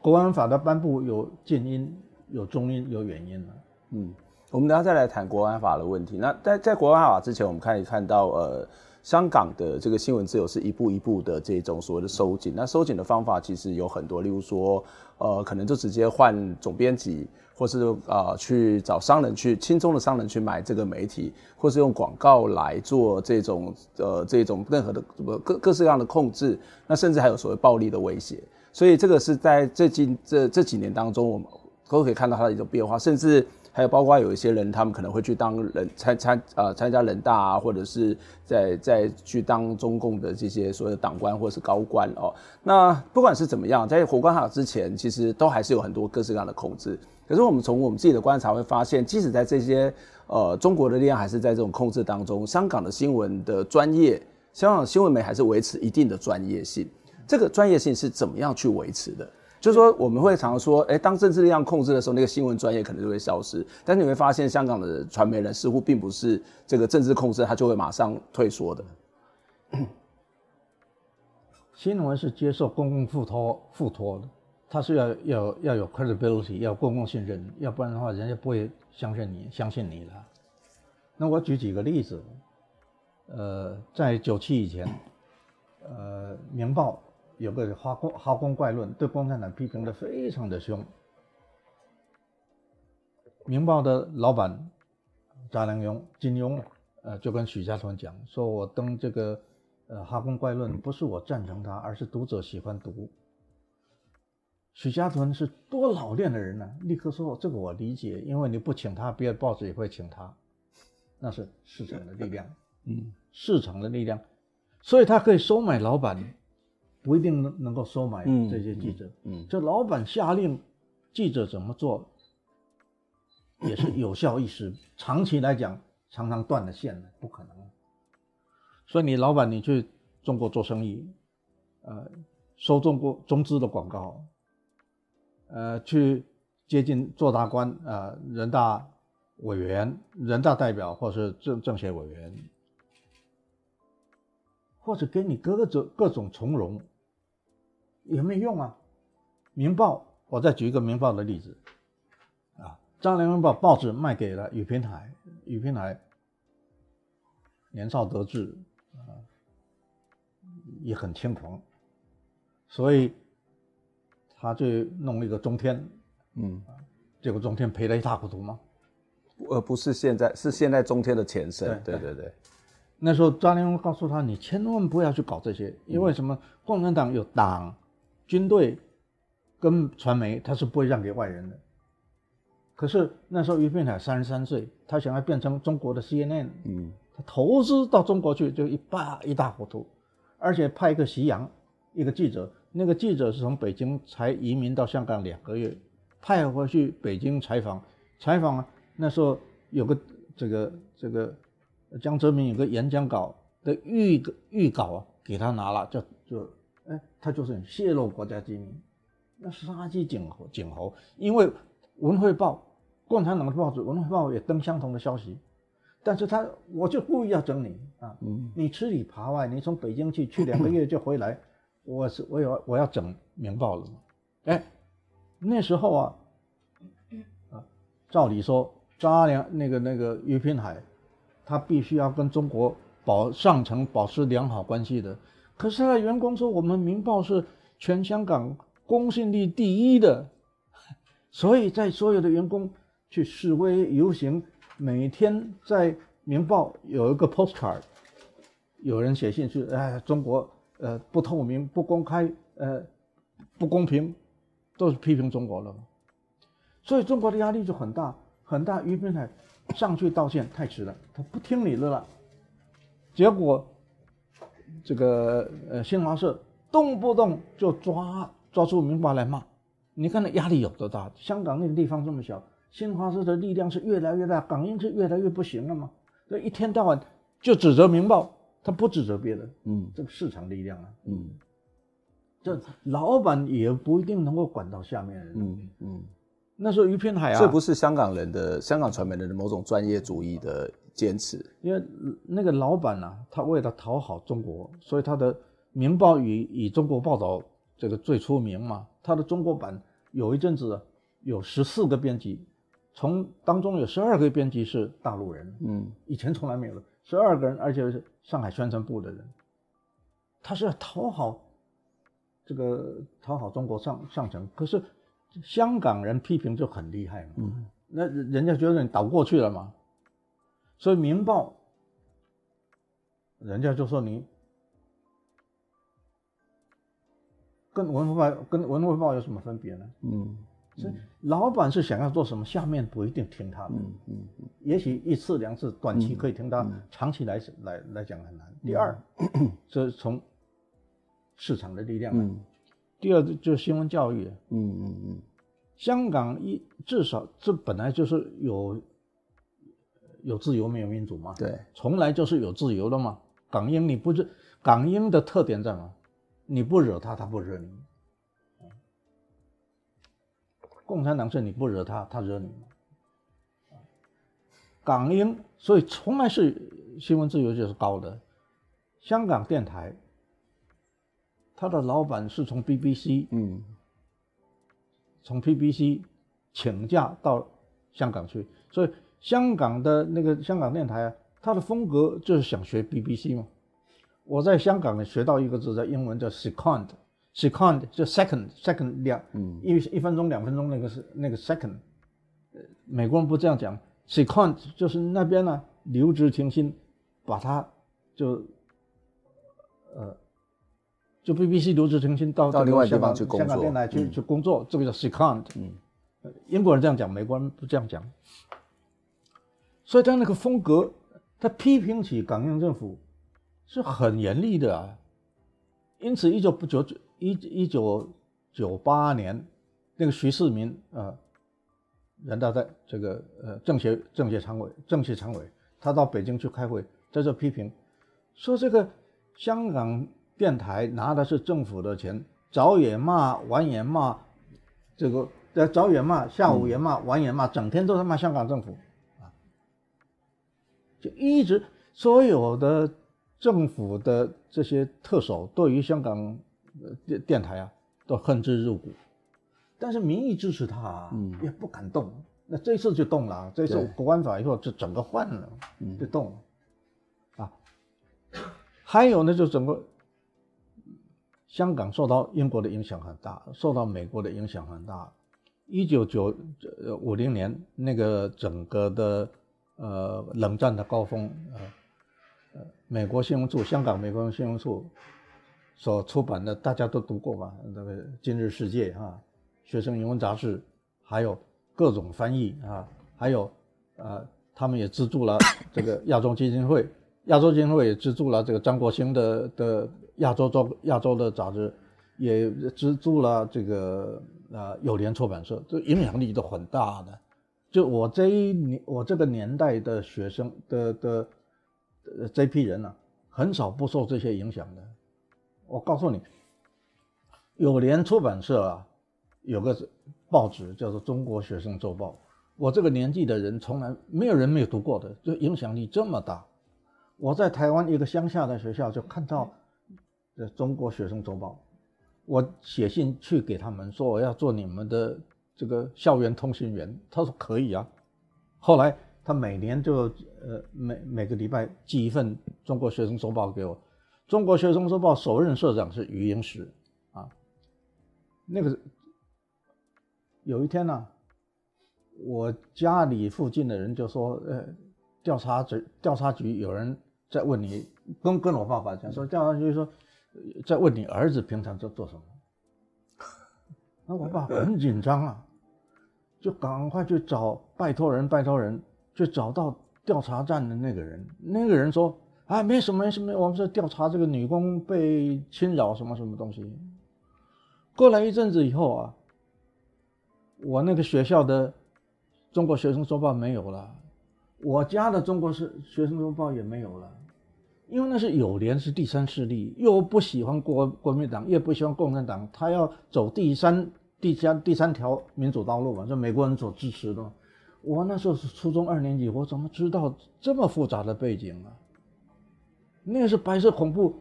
国安法的颁布有近因、有中因、有远因了。嗯。我们等下再来谈国安法的问题。那在在国安法之前，我们可以看到，呃，香港的这个新闻自由是一步一步的这种所谓的收紧。那收紧的方法其实有很多，例如说，呃，可能就直接换总编辑，或是、呃、去找商人去轻松的商人去买这个媒体，或是用广告来做这种呃这种任何的各各式各样的控制。那甚至还有所谓暴力的威胁。所以这个是在最近这这几年当中，我们都可以看到它的一种变化，甚至。还有包括有一些人，他们可能会去当人参参呃参加人大啊，或者是在在去当中共的这些所谓的党官或是高官哦。那不管是怎么样，在国安法之前，其实都还是有很多各式各样的控制。可是我们从我们自己的观察会发现，即使在这些呃中国的力量还是在这种控制当中，香港的新闻的专业，香港新闻媒还是维持一定的专业性。这个专业性是怎么样去维持的？就是说，我们会常常说，哎，当政治力量控制的时候，那个新闻专业可能就会消失。但是你会发现，香港的传媒人似乎并不是这个政治控制，他就会马上退缩的。新闻是接受公共付托付托的，他是要要要有 credibility，要公共信任，要不然的话，人家不会相信你，相信你了。那我举几个例子，呃，在九七以前，呃，《明报》。有个哈公哈公怪论，对共产党批评的非常的凶。明报的老板查良镛金庸，呃，就跟许家屯讲，说我登这个呃哈公怪论，不是我赞成他，而是读者喜欢读。许家屯是多老练的人呢、啊，立刻说这个我理解，因为你不请他，别的报纸也会请他，那是市场的力量，嗯，市场的力量，所以他可以收买老板。不一定能能够收买这些记者，嗯，嗯，这老板下令，记者怎么做，也是有效一时，长期来讲常常断了线了，不可能。所以你老板你去中国做生意，呃，收中国中资的广告，呃，去接近做大官啊，呃，人大委员、人大代表或是政政协委员，或者给你各种各种从容。有没有用啊？明报，我再举一个明报的例子，啊，张良鏞把报纸卖给了雨平台，雨平台年少得志，啊，也很轻狂，所以他就弄了一个中天，嗯，结果中天赔了一塌糊涂吗？呃，不是现在，是现在中天的前身，对对对，对。那时候张良鏞告诉他，你千万不要去搞这些，因为什么？共产党有党。军队跟传媒，他是不会让给外人的。可是那时候于平海三十三岁，他想要变成中国的 CNN，嗯，他投资到中国去就一把一塌糊涂，而且派一个席阳一个记者，那个记者是从北京才移民到香港两个月，派回去北京采访，采访那时候有个这个这个江泽民有个演讲稿的预预稿啊，给他拿了，就就。哎，他就是泄露国家机密，那是杀鸡儆猴，儆猴。因为《文汇报》共产党的报纸，《文汇报》也登相同的消息，但是他我就故意要整你啊！嗯，你吃里扒外，你从北京去去两个月就回来，我是我有我要整《明报》了嘛？哎，那时候啊，啊，照理说张良那个那个于平海，他必须要跟中国保上层保持良好关系的。可是他的员工说，我们《明报》是全香港公信力第一的，所以在所有的员工去示威游行，每天在《明报》有一个 postcard，有人写信去，哎，中国呃不透明、不公开、呃不公平，都是批评中国了。所以中国的压力就很大很大。俞平海上去道歉太迟了，他不听你的了，结果。这个呃，新华社动不动就抓抓住明报来骂，你看那压力有多大？香港那个地方这么小，新华社的力量是越来越大，港英是越来越不行了嘛。这一天到晚就指责《明报》，他不指责别人。嗯，这个市场力量啊，嗯，这老板也不一定能够管到下面人。嗯嗯，那时候于片海啊，这不是香港人的香港传媒人的某种专业主义的坚持，因为那个老板啊，他为了讨好中国，所以他的《明报》以以中国报道这个最出名嘛。他的中国版有一阵子有十四个编辑。从当中有十二个编辑是大陆人，嗯，以前从来没有的，十二个人，而且是上海宣传部的人，他是要讨好这个讨好中国上上层，可是香港人批评就很厉害嘛，嗯，那人家觉得你倒过去了嘛，所以《明报》人家就说你跟《文汇报》跟《文汇报》有什么分别呢？嗯。所以老板是想要做什么，下面不一定听他的。嗯嗯，也许一次两次短期可以听他，长期来来来讲很难。第二，[CLEARS THROAT] 这是从市场的力量。嗯。第二就是新闻教育。嗯嗯嗯。香港一至少这本来就是有有自由没有民主嘛。对。从来就是有自由的嘛。港英你不是港英的特点在哪？你不惹他，他不惹你。共产党是你不惹他，他惹你。港英，所以从来是新闻自由就是高的。香港电台，他的老板是从 BBC，嗯，从 BBC 请假到香港去，所以香港的那个香港电台啊，它的风格就是想学 BBC 嘛。我在香港呢学到一个字，在英文叫 second。Second 就 second，second 两，嗯，一一分钟两分钟那个是那个 second，美国人不这样讲，second 就是那边呢留职停薪，把它就，呃，就 BBC 留职停薪到到另外地方去工作，香港电台去去工作，这个叫 second，嗯，英国人这样讲，美国人不这样讲，所以他那个风格，他批评起港英政府是很严厉的啊，因此一九不九九。一一九九八年，那个徐世民啊，人大在这个呃政协政协常委政协常委，他到北京去开会，在这批评，说这个香港电台拿的是政府的钱，早也骂，晚也骂，这个呃早也骂，下午也骂，晚也骂，整天都在骂香港政府，就一直所有的政府的这些特首对于香港。电电台啊，都恨之入骨，但是民意支持他，啊，嗯，也不敢动。那这次就动了，这次国安法以后就整个换了，嗯，就动了，啊，还有呢，就整个香港受到英国的影响很大，受到美国的影响很大。一九九五零年那个整个的呃冷战的高峰，呃，美国新闻处，香港美国新闻处。所出版的大家都读过吧？那个《今日世界》啊，学生英文杂志，还有各种翻译啊，还有呃，他们也资助了这个亚洲基金会，[COUGHS] 亚洲基金会也资助了这个张国兴的的亚洲周亚洲的杂志，也资助了这个呃友联出版社，这影响力都很大的。就我这一年，我这个年代的学生的的呃这批人呢、啊，很少不受这些影响的。我告诉你，友联出版社啊，有个报纸叫做《中国学生周报》。我这个年纪的人，从来没有人没有读过的，就影响力这么大。我在台湾一个乡下的学校就看到《中国学生周报》，我写信去给他们说我要做你们的这个校园通讯员，他说可以啊。后来他每年就呃每每个礼拜寄一份《中国学生周报》给我。中国学生周报首任社长是余英时，啊，那个有一天呢、我家里附近的人就说，呃，调查局调查局有人在问你，跟跟我爸爸讲说，调查局说在问你儿子平常在做什么，那我爸很紧张啊，就赶快去找，拜托人拜托人，去找到调查站的那个人，那个人说。啊，没什么，没什么，我们是调查这个女工被侵扰什么什么东西。过了一阵子以后啊，我那个学校的中国学生周报没有了，我家的中国是学生周报也没有了，因为那是友联是第三势力，又不喜欢国国民党，也不喜欢共产党，他要走第三、第三、第三条民主道路嘛，就美国人所支持的。我那时候是初中二年级，我怎么知道这么复杂的背景啊？那是白色恐怖，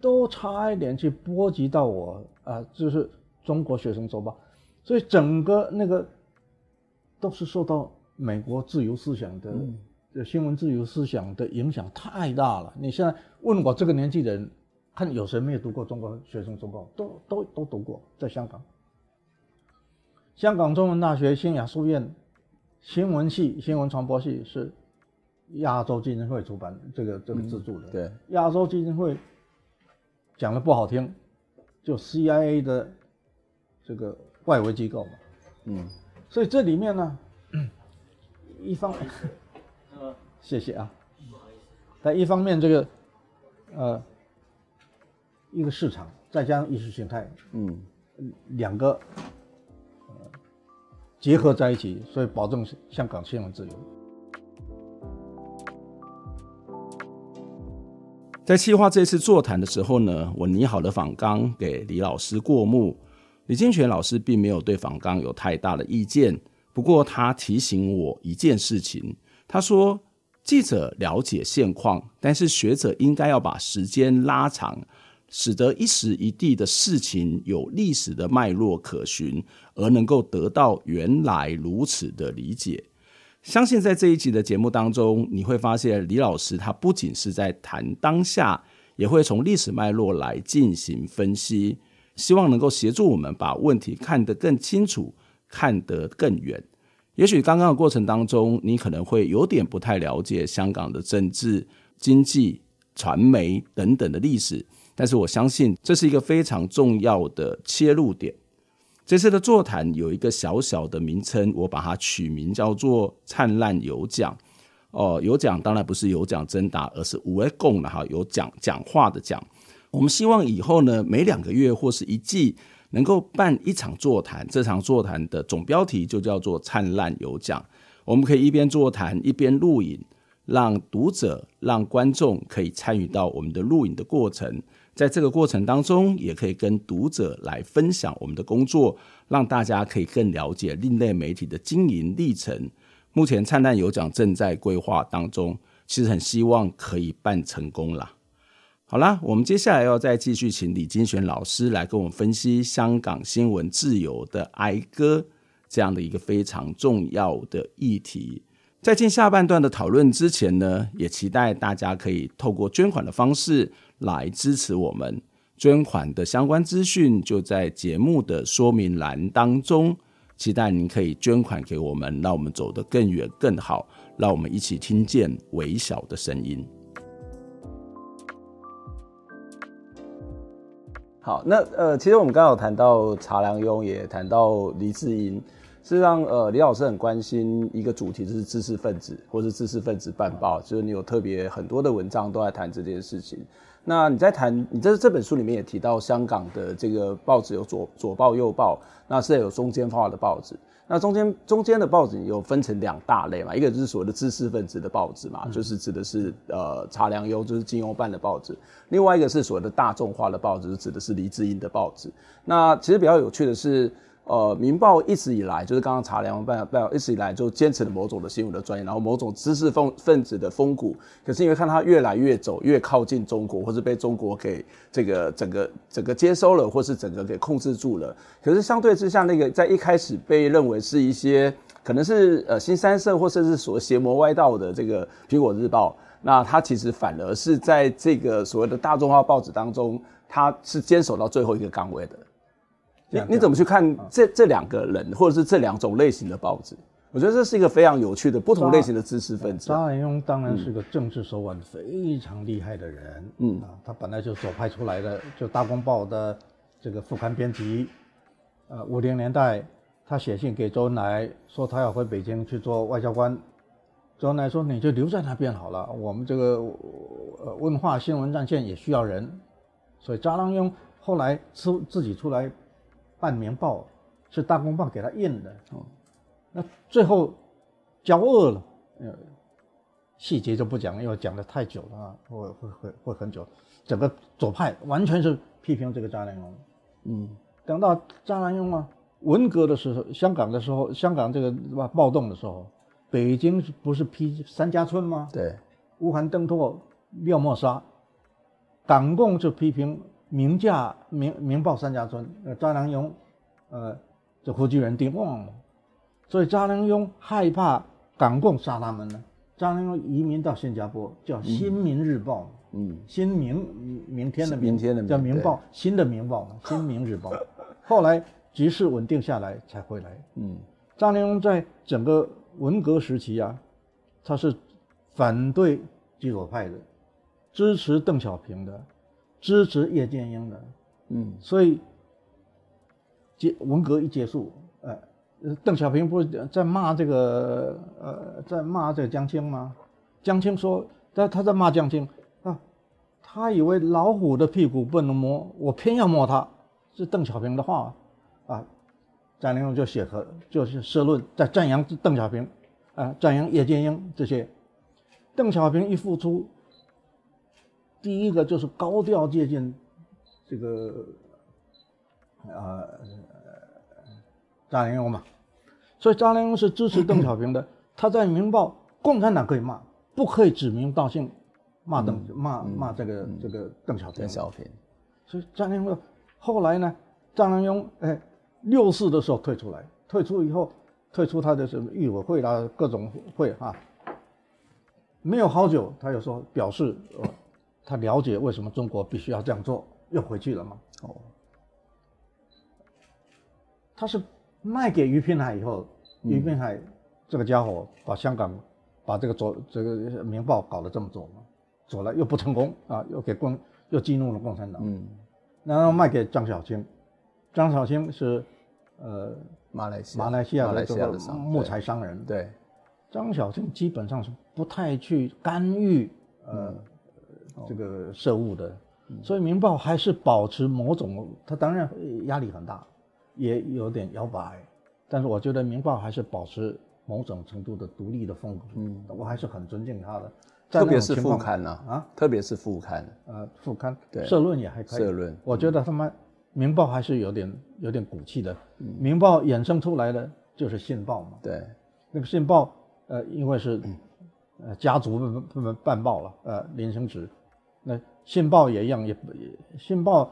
都差一点去波及到我啊！就是中国学生周报，所以整个那个都是受到美国自由思想的、嗯、新闻自由思想的影响太大了。你现在问我这个年纪的人，看有谁没有读过中国学生周报？都都都读过，在香港，香港中文大学新雅书院。新闻系、新闻传播系是亚洲基金会出版这个这个资助的。对，亚洲基金会讲的不好听，就 CIA 的这个外围机构嘛。嗯，所以这里面呢，[COUGHS] 一方面，[LAUGHS] 谢谢啊。但一方面，这个呃，一个市场再加上意识形态，嗯，两个。结合在一起，所以保证香港新闻自由。在企划这次座谈的时候呢，我拟好了访纲给李老师过目。李金泉老师并没有对访纲有太大的意见，不过他提醒我一件事情，他说：记者了解现况，但是学者应该要把时间拉长。使得一时一地的事情有历史的脉络可循，而能够得到原来如此的理解。相信在这一集的节目当中，你会发现李老师他不仅是在谈当下，也会从历史脉络来进行分析，希望能够协助我们把问题看得更清楚，看得更远。也许刚刚的过程当中，你可能会有点不太了解香港的政治、经济、传媒等等的历史。但是我相信这是一个非常重要的切入点。这次的座谈有一个小小的名称，我把它取名叫做“灿烂有奖”。哦，有奖当然不是有奖征答，而是有的讲的哈，有讲讲话的讲。我们希望以后呢，每两个月或是一季能够办一场座谈，这场座谈的总标题就叫做“灿烂有奖”。我们可以一边座谈一边录影，让读者、让观众可以参与到我们的录影的过程。在这个过程当中，也可以跟读者来分享我们的工作，让大家可以更了解另类媒体的经营历程。目前灿烂有奖正在规划当中，其实很希望可以办成功啦。好啦，我们接下来要再继续请李金璇老师来跟我们分析香港新闻自由的哀歌这样的一个非常重要的议题。在进下半段的讨论之前呢，也期待大家可以透过捐款的方式。来支持我们，捐款的相关资讯就在节目的说明栏当中。期待您可以捐款给我们，让我们走得更远更好。让我们一起听见微小的声音。好，那呃，其实我们刚好谈到查良鏞，也谈到黎智英。事实上，呃，李老师很关心一个主题，就是知识分子，或是知识分子办报，就是你有特别很多的文章都在谈这件事情。那你在谈，你这这本书里面也提到香港的这个报纸有左左报右报，那是有中间化的报纸。那中间中间的报纸有分成两大类嘛，一个就是所谓的知识分子的报纸嘛，嗯、就是指的是呃查良镛，就是金庸办的报纸；另外一个是所谓的大众化的报纸，指的是黎智英的报纸。那其实比较有趣的是。呃，《民报》一直以来就是刚刚查良鏞办办，一直以来就坚持了某种的新闻的专业，然后某种知识分分子的风骨。可是因为看他越来越走越靠近中国，或是被中国给这个整个整个接收了，或是整个给控制住了。可是相对之下，那个在一开始被认为是一些可能是呃新三社或者是所谓邪魔歪道的这个《苹果日报》，那他其实反而是在这个所谓的大众化报纸当中，他是坚守到最后一个岗位的。你你怎么去看这这两个人，或者是这两种类型的报纸？我觉得这是一个非常有趣的不同类型的知识分子。查良鏞当然是个政治手腕非常厉害的人，嗯啊，他本来就左派出来的，就《大公报》的这个副刊编辑。呃，五零年代他写信给周恩来说他要回北京去做外交官，周恩来说你就留在那边好了，我们这个呃文化新闻战线也需要人，所以查良庸后来出自己出来。办《明报》是《大公报》给他印的，哦，那最后交恶了，呃，细节就不讲，因为讲的太久了啊，会会会会很久。整个左派完全是批评这个查良鏞，嗯，等到查良鏞啊，文革的时候，香港的时候，香港这个暴动的时候，北京不是批三家村吗？对，乌桓邓拓、廖沫沙，港共就批评明假明明报三家村，呃，张良庸，呃，这胡巨人丁旺，所以张良庸害怕港共杀他们呢，张良庸移民到新加坡，叫《新民日报》。嗯嗯，新民明天的明，明天的明叫明报，新的明报嘛，新民日报。[LAUGHS] 后来局势稳定下来才回来。嗯，张良庸在整个文革时期啊，他是反对极左派的，支持邓小平的，支持叶剑英的。嗯，所以结文革一结束，呃，邓小平不是在骂这个呃，在骂这个江青吗？江青说，他他在骂江青啊。他以为老虎的屁股不能摸，我偏要摸它，是邓小平的话，啊，查良鏞就写和就是社论在赞扬邓小平，啊，赞扬叶剑英这些。邓小平一复出，第一个就是高调接近这个，啊，张良庸嘛，所以张良庸是支持邓小平的。他在《明报》，共产党可以骂，不可以指名道姓。骂邓骂骂这个、嗯、这个邓小平，邓小平，所以张良庸后来呢，张良庸哎六四的时候退出来，退出以后退出他的什么议委会啦各种会啊，没有好久他又说表示呃他了解为什么中国必须要这样做，又回去了嘛。哦，他是卖给俞平海以后，俞平海这个家伙把香港把这个左这个明报搞得这么做嘛。走了又不成功啊，又给共又激怒了共产党。嗯，然后卖给张小青，张小青是呃马来西亚马来西亚的这个木材商人。对，对张小青基本上是不太去干预呃、嗯、这个社务的，嗯、所以《明报》还是保持某种，它当然压力很大，也有点摇摆，但是我觉得《明报》还是保持某种程度的独立的风格。嗯，我还是很尊敬他的。特别是副刊呐啊，特别是副刊，呃，副刊，对，社论也还可以。社论，我觉得他们《明报》还是有点有点骨气的。《明报》衍生出来的就是《信报》嘛。对，那个《信报》呃，因为是呃家族办办报了，呃，林行止，那《信报》也一样，也《信报》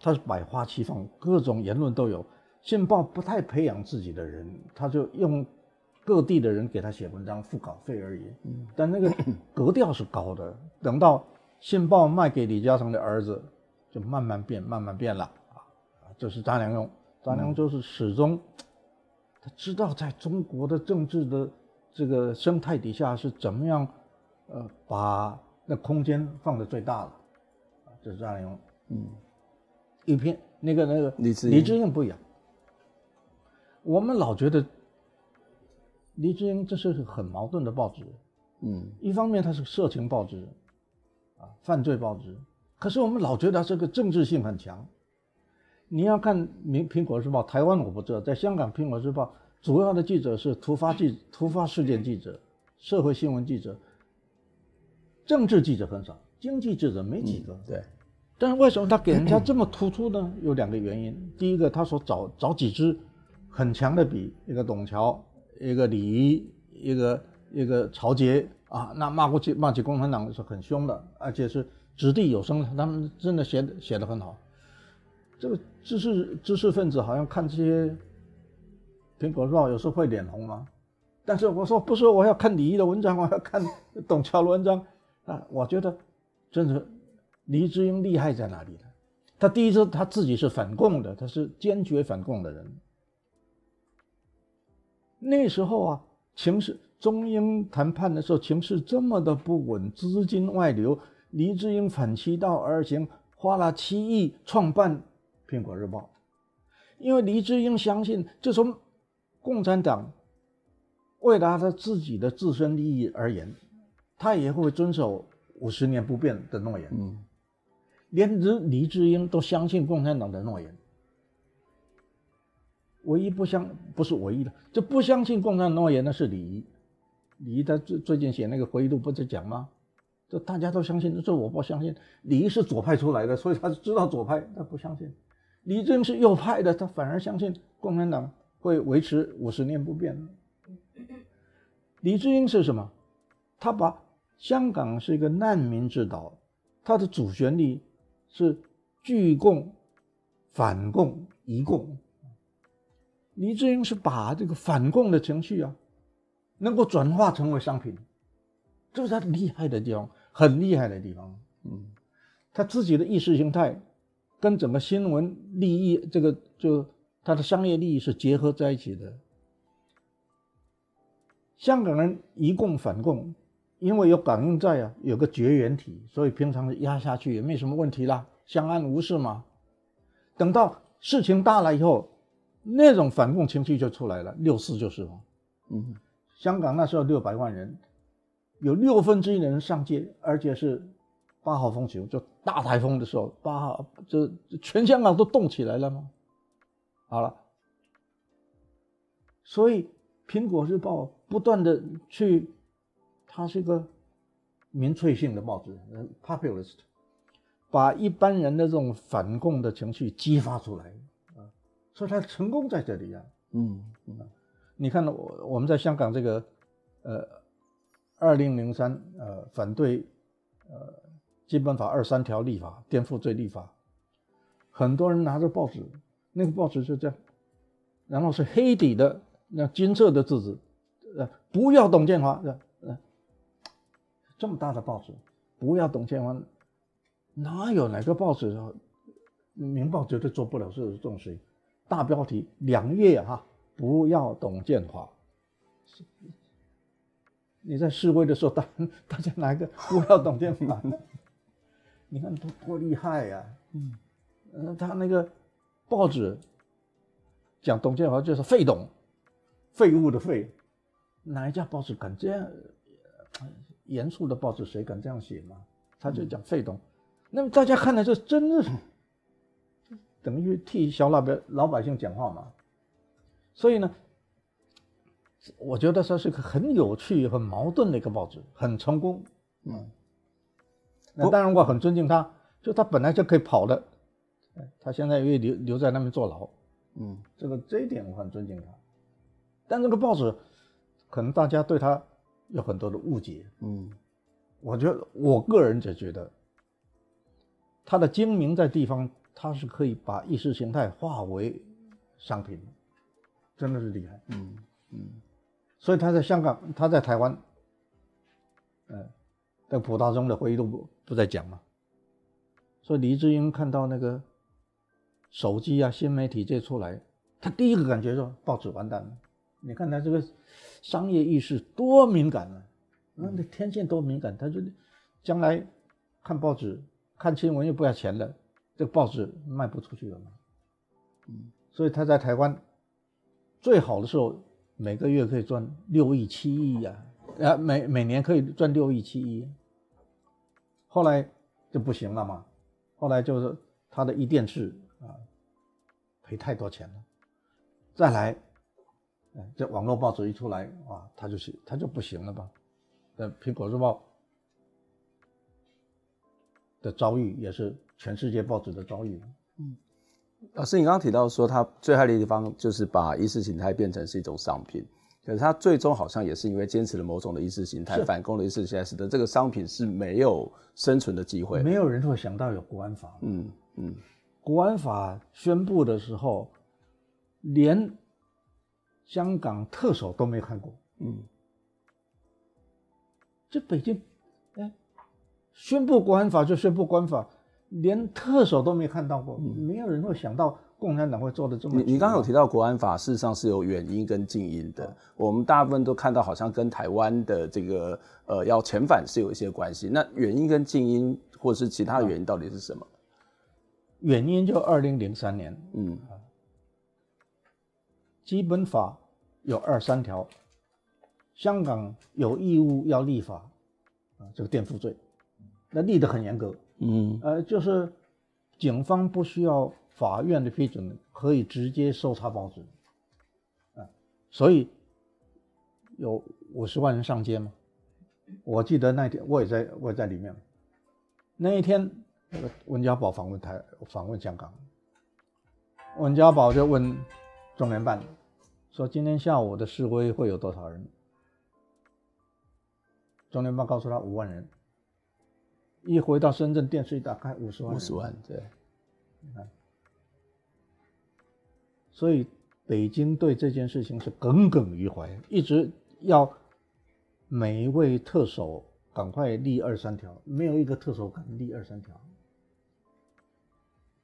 它是百花齐放，各种言论都有。《信报》不太培养自己的人，他就用。各地的人给他写文章付稿费而已，但那个格调是高的。等到《信报》卖给李嘉诚的儿子，就慢慢变，慢慢变了啊！这是张良用，张良鏞就是始终他知道在中国的政治的这个生态底下是怎么样，呃，把那空间放的最大了啊！这是查良鏞，嗯，一片那个那个李李志英不一样，我们老觉得。李志英这是很矛盾的报纸，嗯，一方面它是色情报纸，啊，犯罪报纸，可是我们老觉得它这个政治性很强。你要看《苹苹果日报》，台湾我不知道，在香港《苹果日报》主要的记者是突发记、突发事件记者、社会新闻记者，政治记者很少，经济记者没几个。嗯、对，但是为什么他给人家这么突出呢？[CLEARS THROAT] 有两个原因。第一个，他说找找几支很强的笔，一个董桥。一个李仪，一个一个曹杰啊，那骂过去骂起共产党是很凶的，而且是掷地有声的，他们真的写写的很好。这个知识知识分子好像看这些苹果日报有时候会脸红吗？但是我说不是，我要看李仪的文章，我要看董桥的文章啊。我觉得真是黎智英厉害在哪里呢？他第一次他自己是反共的，他是坚决反共的人。那时候啊，情势中英谈判的时候，情势这么的不稳，资金外流，黎智英反其道而行，花了七亿创办《苹果日报》，因为黎智英相信，就从共产党为了他自己的自身利益而言，他也会遵守五十年不变的诺言。嗯，连黎黎智英都相信共产党的诺言。唯一不相不是唯一的，这不相信共产党诺言的是李仪，李他最最近写那个回忆录不是讲吗？这大家都相信，这我不相信。李是左派出来的，所以他知道左派，他不相信。李正是右派的，他反而相信共产党会维持五十年不变。李志英是什么？他把香港是一个难民之岛，它的主旋律是拒共、反共、移共。李志英是把这个反共的情绪啊，能够转化成为商品。这是他厉害的地方，很厉害的地方。嗯，他自己的意识形态跟整个新闻利益，这个就他的商业利益是结合在一起的。香港人移共反共，因为有感应在啊，有个绝缘体，所以平常压下去也没什么问题啦，相安无事嘛。等到事情大了以后，那种反共情绪就出来了。六四就是嘛，嗯，香港那时候六百万人。有六分之一的人上街，而且是八号风球，就大台风的时候，八号就全香港都动起来了吗？好了，所以《苹果日报》不断的去，它是一个民粹性的报纸，populist，把一般人的这种反共的情绪激发出来啊，所以他成功在这里啊。嗯嗯，你看我我们在香港这个呃。二零零三，呃，反对，呃，基本法二三条立法，颠覆罪立法，很多人拿着报纸，那个报纸就这样，然后是黑底的那金色的字字，呃，不要董建华，这么大的报纸，不要董建华，哪有哪个报纸说，明报绝对做不了这这种事情，大标题两页哈，不要董建华。你在示威的时候，大大家哪一个不要董建华？[LAUGHS] 你看多多厉害呀、啊！嗯，他那个报纸讲董建华就是废董，废物的废，哪一家报纸敢这样？严肃的报纸谁敢这样写吗？他就讲废董，那么大家看来这真的是等于替小老百老百姓讲话嘛？所以呢？我觉得这是个很有趣、很矛盾的一个报纸，很成功。嗯，那当然我很尊敬他，就他本来就可以跑的，他现在又留留在那边坐牢。嗯，这个这一点我很尊敬他。但这个报纸，可能大家对他有很多的误解。嗯，我觉得我个人就觉得，他的精明在地方，他是可以把意识形态化为商品，真的是厉害。嗯嗯。所以他在香港，他在台湾，嗯，那普大中的回忆录不不在讲嘛。所以黎智英看到那个手机啊、新媒体这出来，他第一个感觉说报纸完蛋了。你看他这个商业意识多敏感啊，那那天线多敏感，他就将来看报纸、看新闻又不要钱了，这个报纸卖不出去了嘛。嗯，所以他在台湾最好的时候。每个月可以赚六亿七亿呀，啊，每每年可以赚六亿七亿，后来就不行了嘛，后来就是他的一电视啊，赔太多钱了，再来，这网络报纸一出来啊，他就是他就不行了吧，那，苹果日报的遭遇也是全世界报纸的遭遇，嗯。老师，你刚刚提到说，他最害的地方就是把意识形态变成是一种商品，可是他最终好像也是因为坚持了某种的意识形态，反攻的意识形态，使得这个商品是没有生存的机会。没有人会想到有国安法。嗯嗯，国安法宣布的时候，连香港特首都没看过。嗯，这北京，哎，宣布国安法就宣布国安法。连特首都没看到过，没有人会想到共产党会做的这么。你你刚刚有提到国安法，事实上是有远因跟近因的。我们大部分都看到，好像跟台湾的这个呃要遣返是有一些关系。那远因跟近因，或是其他的原因，到底是什么？远因就二零零三年，嗯，基本法有二三条，香港有义务要立法啊，这个颠覆罪，那立得很严格。嗯，呃，就是警方不需要法院的批准，可以直接搜查报纸，啊，所以有五十万人上街嘛？我记得那天我也在，我也在里面。那一天，那个温家宝访问台，访问香港，温家宝就问中联办，说今天下午的示威会有多少人？中联办告诉他五万人。一回到深圳，电视一打开，五十万。五十万，对。你看，所以北京对这件事情是耿耿于怀，一直要每一位特首赶快立二三条，没有一个特首敢立二三条。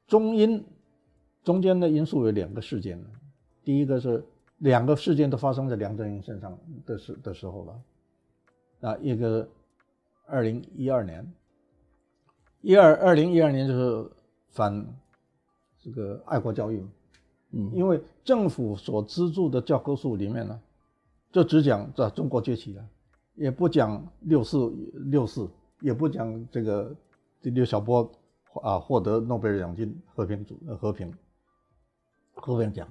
中英中间的因素有两个事件，第一个是两个事件都发生在梁振英身上的时的时候了，啊，一个二零一二年。一二二零一二年就是反这个爱国教育，嗯，因为政府所资助的教科书里面呢，就只讲这中国崛起了，也不讲六四六四，也不讲这个这刘晓波啊获得诺贝尔奖金和平主和平和平奖，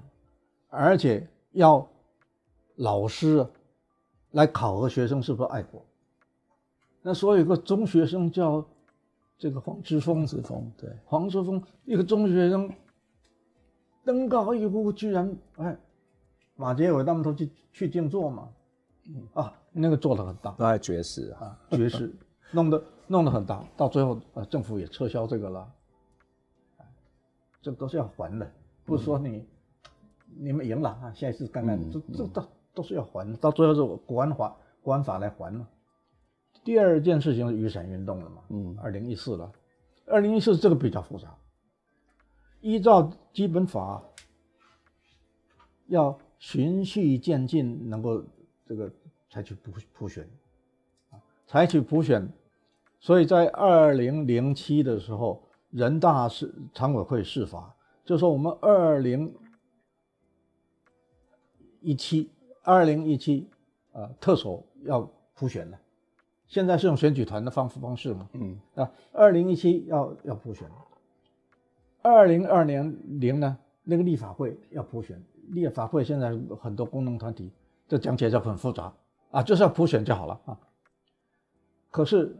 而且要老师来考核学生是不是爱国，那所以有个中学生叫。这个黄之锋，之锋对，黄之锋一个中学生登高一呼，居然哎，马杰伟他们都去去静坐嘛，嗯。啊，那个做的很大，都爱爵士啊，爵士，弄得弄得很大，到最后呃，政府也撤销这个了，这都是要还的，不是说你、嗯、你们赢了啊，下一次看看，嗯、这这都都是要还的，到最后是国安法国安法来还嘛。第二件事情是雨伞运动了嘛？嗯，二零一四了，二零一四这个比较复杂。依照基本法，要循序渐进，能够这个采取普普选，啊，采取普选。所以在二零零七的时候，人大是常委会释法，就说我们二零一七二零一七啊，特首要普选了。现在是用选举团的方方式嘛？嗯啊，二零一七要要普选，二零二年零呢，那个立法会要普选，立法会现在很多功能团体，这讲起来就很复杂啊，就是要普选就好了啊。可是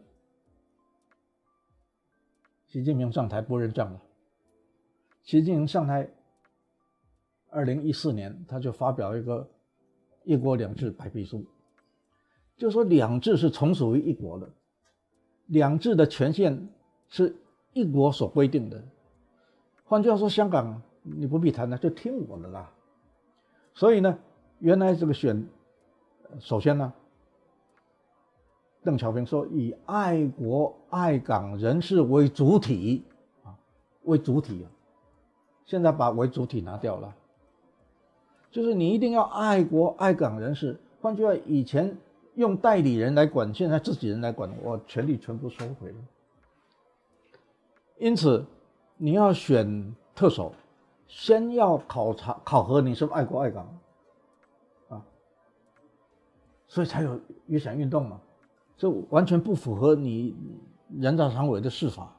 习近平上台不认账了，习近平上台，二零一四年他就发表一个“一国两制”白皮书。就说两制是从属于一国的，两制的权限是一国所规定的。换句话说，香港你不必谈了，就听我的啦。所以呢，原来这个选，首先呢，邓小平说以爱国爱港人士为主体啊，为主体啊，现在把为主体拿掉了，就是你一定要爱国爱港人士。换句话，以前。用代理人来管，现在自己人来管，我权力全部收回了。因此，你要选特首，先要考察考核你是不是爱国爱港，啊，所以才有雨伞运动嘛。这完全不符合你人大常委的释法，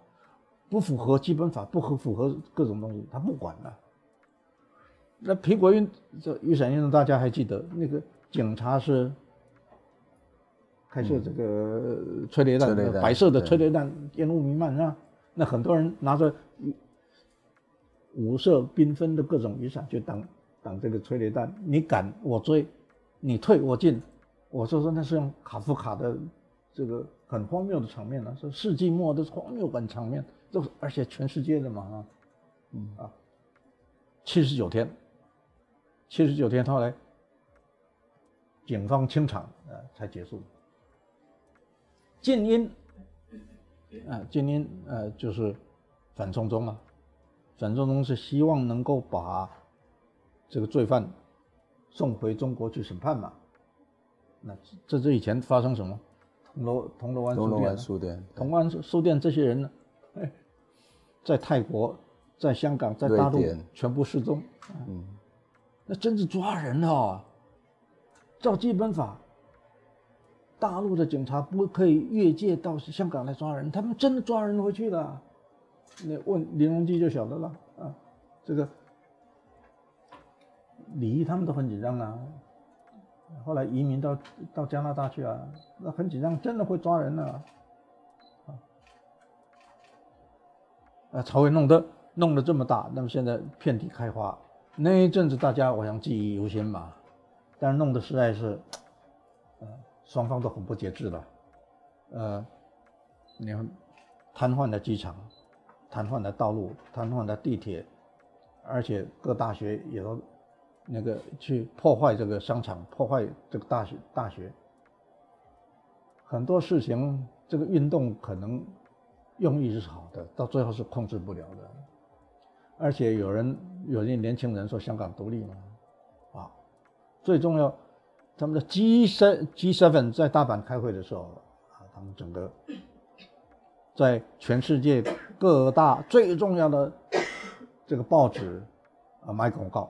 不符合基本法，不合符合各种东西，他不管了。那皮国运这雨伞运动，大家还记得那个警察是？开设这个催泪弹，嗯、白色的催泪弹，烟雾弥漫啊！那很多人拿着五色缤纷的各种雨伞去挡挡这个催泪弹，你赶我追，你退我进，我就说那是用卡夫卡的这个很荒谬的场面了，说世纪末的荒谬感场面，这而且全世界的嘛啊，嗯啊，七十九天，七十九天后来警方清场啊才结束。静音，啊，静音，呃，就是反送中啊。反送中是希望能够把这个罪犯送回中国去审判嘛。那这这以前发生什么？铜锣铜锣湾书店，书店，铜锣湾书店这些人呢？哎，在泰国、在香港、在大陆全部失踪。嗯，那真是抓人哦！照基本法。大陆的警察不可以越界到香港来抓人，他们真的抓人回去了。那问林荣基就晓得了啊，这个李毅他们都很紧张啊，后来移民到到加拿大去啊，那很紧张，真的会抓人啊。啊，草原弄得弄得这么大，那么现在遍地开花，那一阵子大家我想记忆犹新嘛，但是弄得实在是，呃，双方都很不节制了，呃，你看，瘫痪的机场，瘫痪的道路，瘫痪的地铁，而且各大学也都那个去破坏这个商场，破坏这个大学大学，很多事情这个运动可能。用意是好的，到最后是控制不了的。而且有人，有些年轻人说香港独立嘛，啊，最重要，他们的 G7 G7 在大阪开会的时候啊，他们整个在全世界各大最重要的这个报纸啊买广告，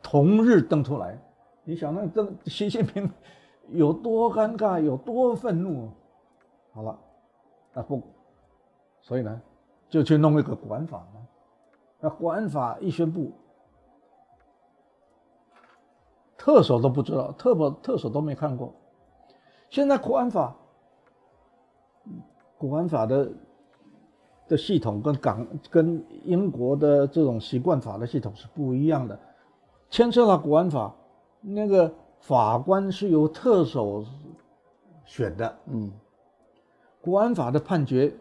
同日登出来。你想那登习近平有多尴尬，有多愤怒？好了，啊不。所以呢，就去弄一个管法。那国安法一宣布，特首都不知道，特保特首都没看过。现在国安法，国安法的的系统跟港跟英国的这种习惯法的系统是不一样的。牵涉到国安法，那个法官是由特首选的。嗯，国安法的判决。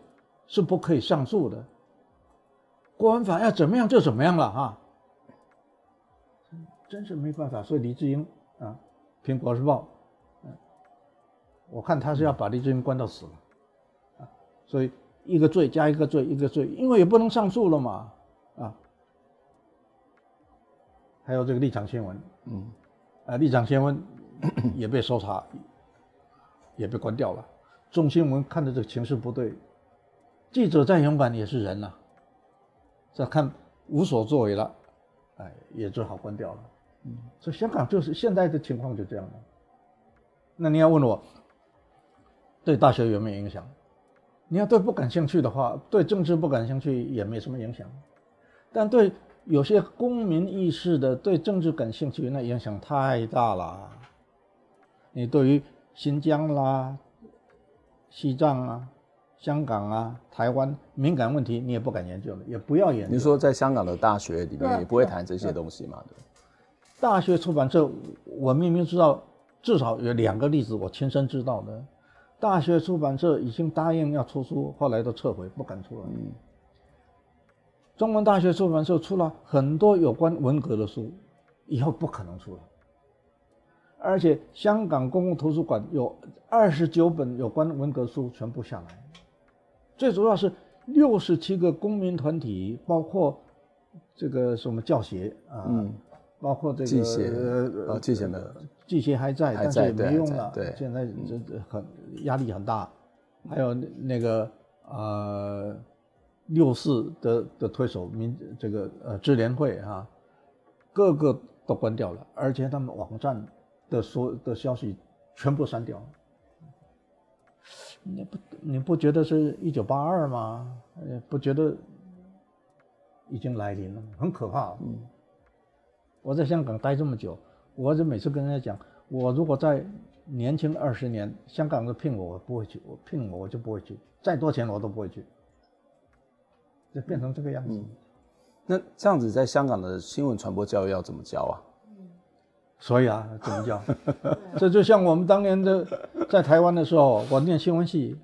是不可以上诉的，国安法要怎么样就怎么样了哈，真是没办法。所以黎智英啊，《苹果日报》，嗯，我看他是要把黎智英关到死了，啊，所以一个罪加一个罪，一个罪，因为也不能上诉了嘛，啊，还有这个立场新闻，嗯，啊，立场新闻 [COUGHS] 也被搜查，也被关掉了。中新闻看的这个情势不对。记者再勇敢也是人呐、啊，这看无所作为了，哎，也只好关掉了。嗯，所以香港就是现在的情况就这样了。那你要问我，对大学有没有影响？你要对不感兴趣的话，对政治不感兴趣也没什么影响。但对有些公民意识的，对政治感兴趣，那影响太大了。你对于新疆啦、西藏啊。香港啊，台湾敏感问题你也不敢研究了，也不要研究。你说在香港的大学里面也不会谈这些东西嘛？对。大学出版社，我明明知道，至少有两个例子我亲身知道的。大学出版社已经答应要出书，后来都撤回，不敢出了。嗯。中文大学出版社出了很多有关文革的书，以后不可能出了。而且香港公共图书馆有二十九本有关文革书全部下来。最主要是六十七个公民团体，包括这个什么教协啊，嗯，包括这个记协，呃，记协没有，记协还在，但是也没用了。对，现在这这很压力很大。还有那个呃六四的的推手民这个呃支联会啊，各个都关掉了，而且他们网站的所有的消息全部删掉了。你不你不觉得是一九八二吗？不觉得已经来临了，很可怕。嗯，我在香港待这么久，我就每次跟人家讲，我如果在年轻二十年，香港的聘我，我不会去；我聘我，我就不会去，再多钱我都不会去。就变成这个样子。嗯，那这样子，在香港的新闻传播教育要怎么教啊？所以啊，怎么讲？[LAUGHS] 这就像我们当年的在台湾的时候，我念新闻系，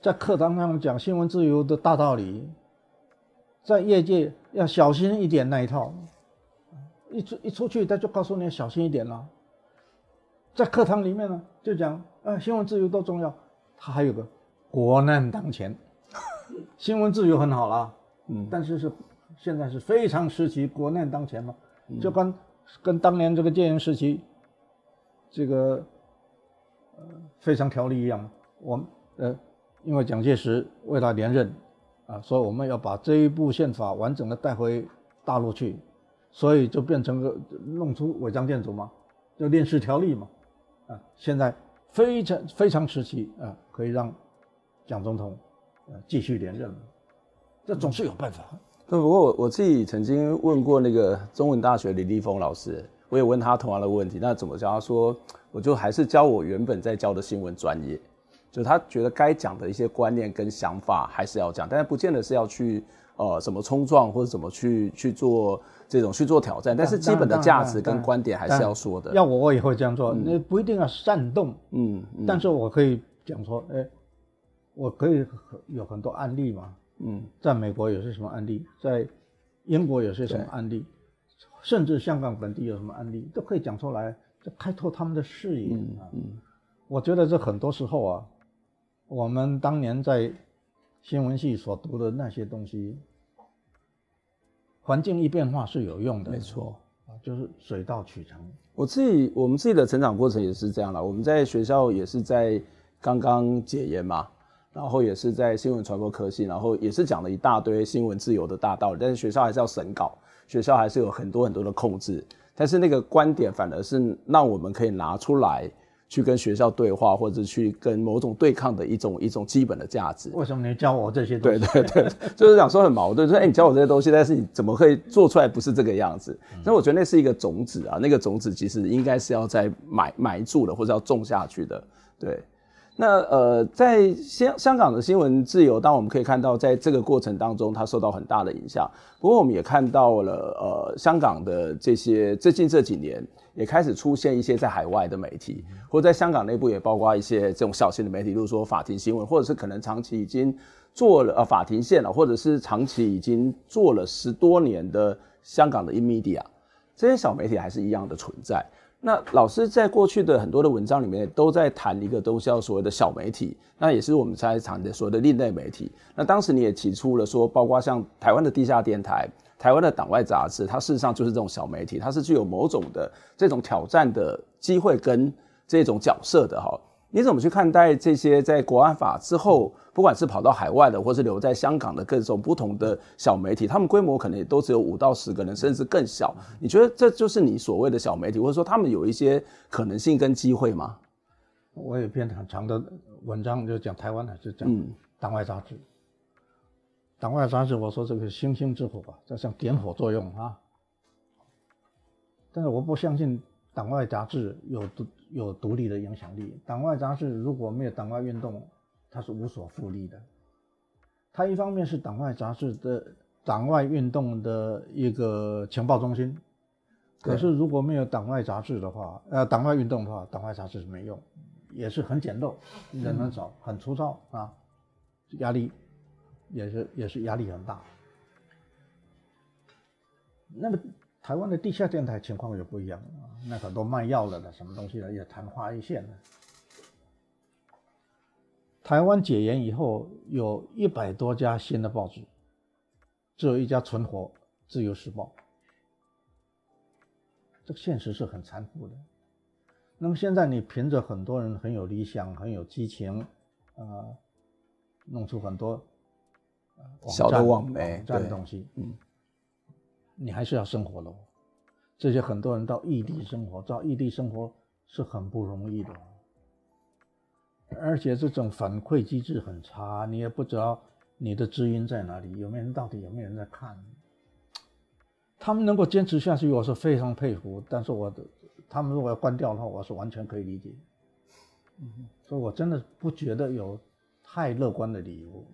在课堂上讲新闻自由的大道理，在业界要小心一点那一套，一出一出去他就告诉你要小心一点了。在课堂里面呢，就讲啊，新闻自由多重要，他还有个国难当前，[LAUGHS] 新闻自由很好啦，嗯，但是是现在是非常时期，国难当前嘛，就跟。跟当年这个戒严时期，这个呃非常条例一样，我们呃因为蒋介石为了连任啊，所以我们要把这一部宪法完整的带回大陆去，所以就变成个弄出违章建筑嘛，就临时条例嘛，啊，现在非常非常时期啊，可以让蒋总统呃继续连任，这总是有办法。不过我我自己曾经问过那个中文大学李立峰老师，我也问他同样的问题，那怎么教？他说，我就还是教我原本在教的新闻专业，就他觉得该讲的一些观念跟想法还是要讲，但是不见得是要去呃怎么冲撞或者怎么去去做这种去做挑战，但是基本的价值跟观点还是要说的。要我我也会这样做，那、嗯、不一定要煽动，嗯，嗯但是我可以讲说，哎、欸，我可以有很多案例嘛，嗯，在美国有些什么案例，在英国有些什么案例。甚至香港本地有什么案例都可以讲出来，就开拓他们的视野啊。嗯，嗯，我觉得这很多时候啊，我们当年在新闻系所读的那些东西，环境一变化是有用的。没错啊，就是水到渠成。我自己我们自己的成长过程也是这样了。我们在学校也是在刚刚解严嘛，然后也是在新闻传播科系，然后也是讲了一大堆新闻自由的大道理，但是学校还是要审稿。学校还是有很多很多的控制，但是那个观点反而是让我们可以拿出来去跟学校对话，或者去跟某种对抗的一种一种基本的价值。为什么你教我这些东西？对对对，就是讲说很矛盾，就是哎、欸，你教我这些东西，但是你怎么可以做出来不是这个样子？那、嗯、我觉得那是一个种子啊，那个种子其实应该是要在埋埋住的，或者要种下去的，对。那呃，在香香港的新闻自由，当我们可以看到，在这个过程当中，它受到很大的影响。不过，我们也看到了，呃，香港的这些最近这几年也开始出现一些在海外的媒体，或者在香港内部也包括一些这种小型的媒体，例如说法庭新闻，或者是可能长期已经做了呃法庭线了，或者是长期已经做了十多年的香港的 inMedia，这些小媒体还是一样的存在。那老师在过去的很多的文章里面都在谈一个东西，叫所谓的小媒体，那也是我们在谈的所谓的另类媒体。那当时你也提出了说，包括像台湾的地下电台、台湾的党外杂志，它事实上就是这种小媒体，它是具有某种的这种挑战的机会跟这种角色的哈。你怎么去看待这些在国安法之后，不管是跑到海外的，或是留在香港的各种不同的小媒体，他们规模可能也都只有五到十个人，甚至更小。你觉得这就是你所谓的小媒体，或者说他们有一些可能性跟机会吗？我有一篇很长的文章，就讲台湾的，就讲党外杂志。党外杂志，我说这个星星之火吧，这像点火作用啊。但是我不相信党外杂志有独有独立的影响力。党外杂志如果没有党外运动，它是无所复利的。它一方面是党外杂志的党外运动的一个情报中心，可是如果没有党外杂志的话，呃，党外运动的话，党外杂志是没用，也是很简陋，人很少，很粗糙啊，压力也是也是压力很大。那么台湾的地下电台情况也不一样啊，那很多卖药的的什么东西的也昙花一现的。台湾解严以后，有一百多家新的报纸，只有一家存活，《自由时报》。这个现实是很残酷的。那么现在你凭着很多人很有理想、很有激情，啊、呃，弄出很多小的网媒这样的东西，嗯，你还是要生活的。这些很多人到异地生活，到异地生活是很不容易的。而且这种反馈机制很差，你也不知道你的知音在哪里，有没有人到底有没有人在看？他们能够坚持下去，我是非常佩服。但是我的，他们如果要关掉的话，我是完全可以理解。嗯，所以我真的不觉得有太乐观的理由。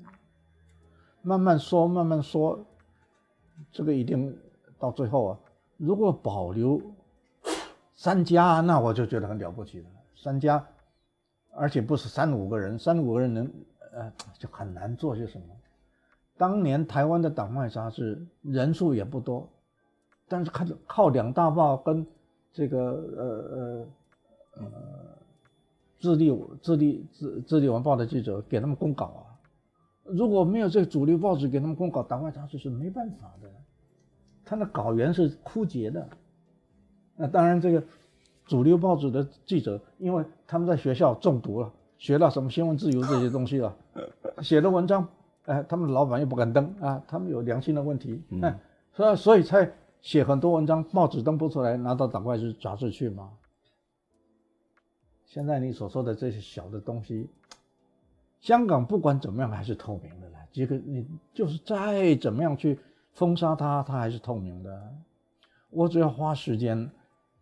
慢慢说，慢慢说，这个一定到最后啊，如果保留三家，那我就觉得很了不起了。三家。而且不是三五个人，三五个人能，呃，就很难做些什么。当年台湾的党外杂志人数也不多，但是靠靠两大报跟这个呃呃呃自立自立自自立晚报的记者给他们供稿啊。如果没有这个主流报纸给他们供稿，党外杂志是没办法的，他的稿源是枯竭的。那当然这个。主流报纸的记者，因为他们在学校中毒了，学到什么新闻自由这些东西了，[LAUGHS] 写的文章，哎，他们的老板又不敢登啊，他们有良心的问题，哎，所以所以才写很多文章，报纸登不出来，拿到党外杂志去嘛。现在你所说的这些小的东西，香港不管怎么样还是透明的了，这个你就是再怎么样去封杀它，它还是透明的。我只要花时间。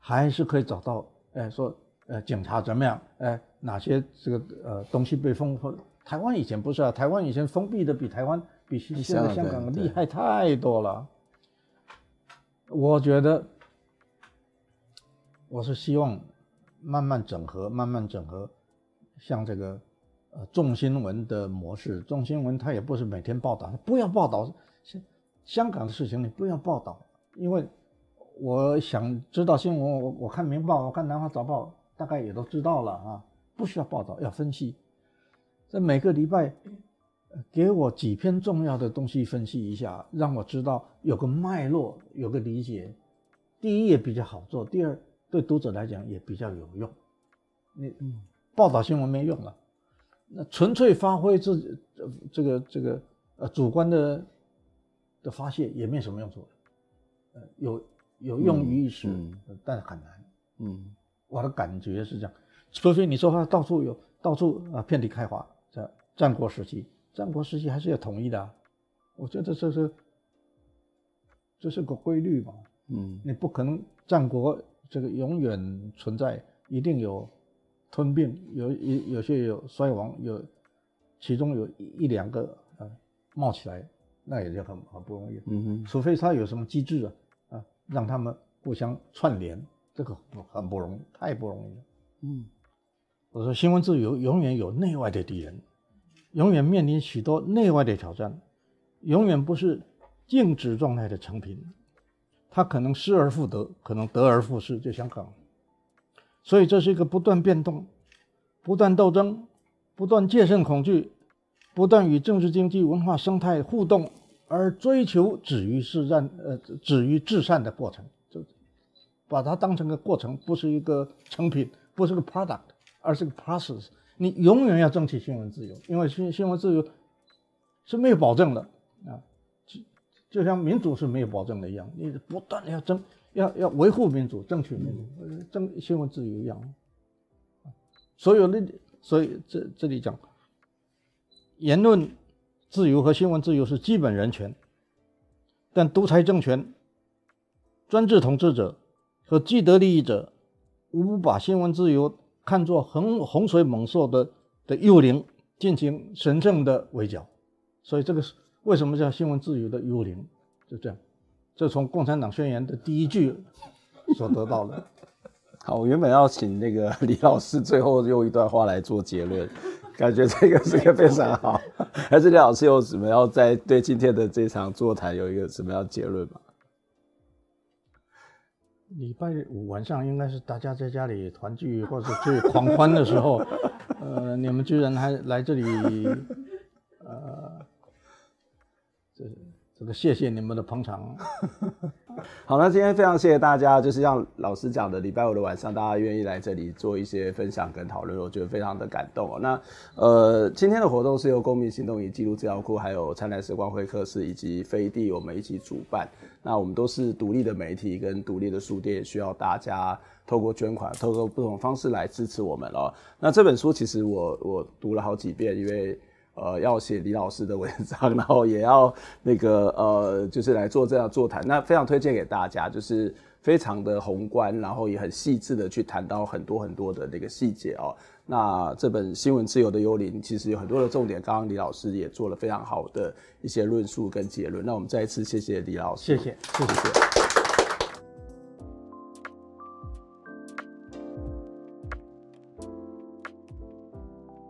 还是可以找到，哎，说，呃，警察怎么样？哎，哪些这个呃东西被封封？台湾以前不是啊，台湾以前封闭的比台湾比现在香港厉害太多了。我觉得，我是希望慢慢整合，慢慢整合，像这个呃重新闻的模式，重新闻它也不是每天报道，不要报道香香港的事情，你不要报道，因为我想知道新闻，我我看明报，我看南华早报，大概也都知道了啊，不需要报道，要分析，在每个礼拜。给我几篇重要的东西分析一下，让我知道有个脉络，有个理解。第一也比较好做，第二对读者来讲也比较有用。你嗯，报道新闻没用了，那纯粹发挥自己这个这个呃主观的的发泄也没什么用处。呃，有有用于一时，但是很难。嗯，我的感觉是这样，除非你说话到处有到处啊遍地开花，在战国时期。战国时期还是要统一的，我觉得这是这是个规律嘛。嗯，你不可能战国这个永远存在，一定有吞并，有有有些有衰亡，有其中有一一两个啊冒起来，那也就很很不容易。嗯哼，除非他有什么机制啊啊，让他们互相串联，这个很不容易，太不容易了。嗯，我说新闻自由永远有内外的敌人。永远面临许多内外的挑战，永远不是静止状态的成品，它可能失而复得，可能得而复失，就香港。所以这是一个不断变动、不断斗争、不断戒慎恐惧、不断与政治、经济、文化生态互动而追求止于至善、呃止于至善的过程，就把它当成个过程，不是一个成品，不是个 product，而是个 process。你永远要争取新闻自由，因为新新闻自由是没有保证的啊，就就像民主是没有保证的一样，你不断的要争，要要维护民主，争取民主，争新闻自由一样。所有的，所以这这里讲，言论自由和新闻自由是基本人权，但独裁政权、专制统治者和既得利益者无不把新闻自由。看作洪洪水猛兽的的幽灵，进行神圣的围剿，所以这个是为什么叫新闻自由的幽灵？就这样，这从共产党宣言的第一句所得到的。好，我原本要请那个李老师最后用一段话来做结论，感觉这个是个非常好。[LAUGHS] 还是李老师有什么要在对今天的这场座谈有一个什么样结论吗？礼拜五晚上应该是大家在家里团聚或者去狂欢的时候，[LAUGHS] 呃，你们居然还来这里，呃，这这个谢谢你们的捧场。[LAUGHS] 好，那今天非常谢谢大家，就是像老师讲的，礼拜五的晚上，大家愿意来这里做一些分享跟讨论，我觉得非常的感动哦。那呃，今天的活动是由公民行动与记录资料库，还有灿烂时光会客室以及飞地我们一起主办。那我们都是独立的媒体跟独立的书店，需要大家透过捐款，透过不同方式来支持我们哦。那这本书其实我我读了好几遍，因为。呃，要写李老师的文章，[LAUGHS] 然后也要那个呃，就是来做这样座谈，那非常推荐给大家，就是非常的宏观，然后也很细致的去谈到很多很多的那个细节哦。那这本《新闻自由的幽灵》其实有很多的重点，刚刚李老师也做了非常好的一些论述跟结论。那我们再一次谢谢李老师，谢谢，谢谢。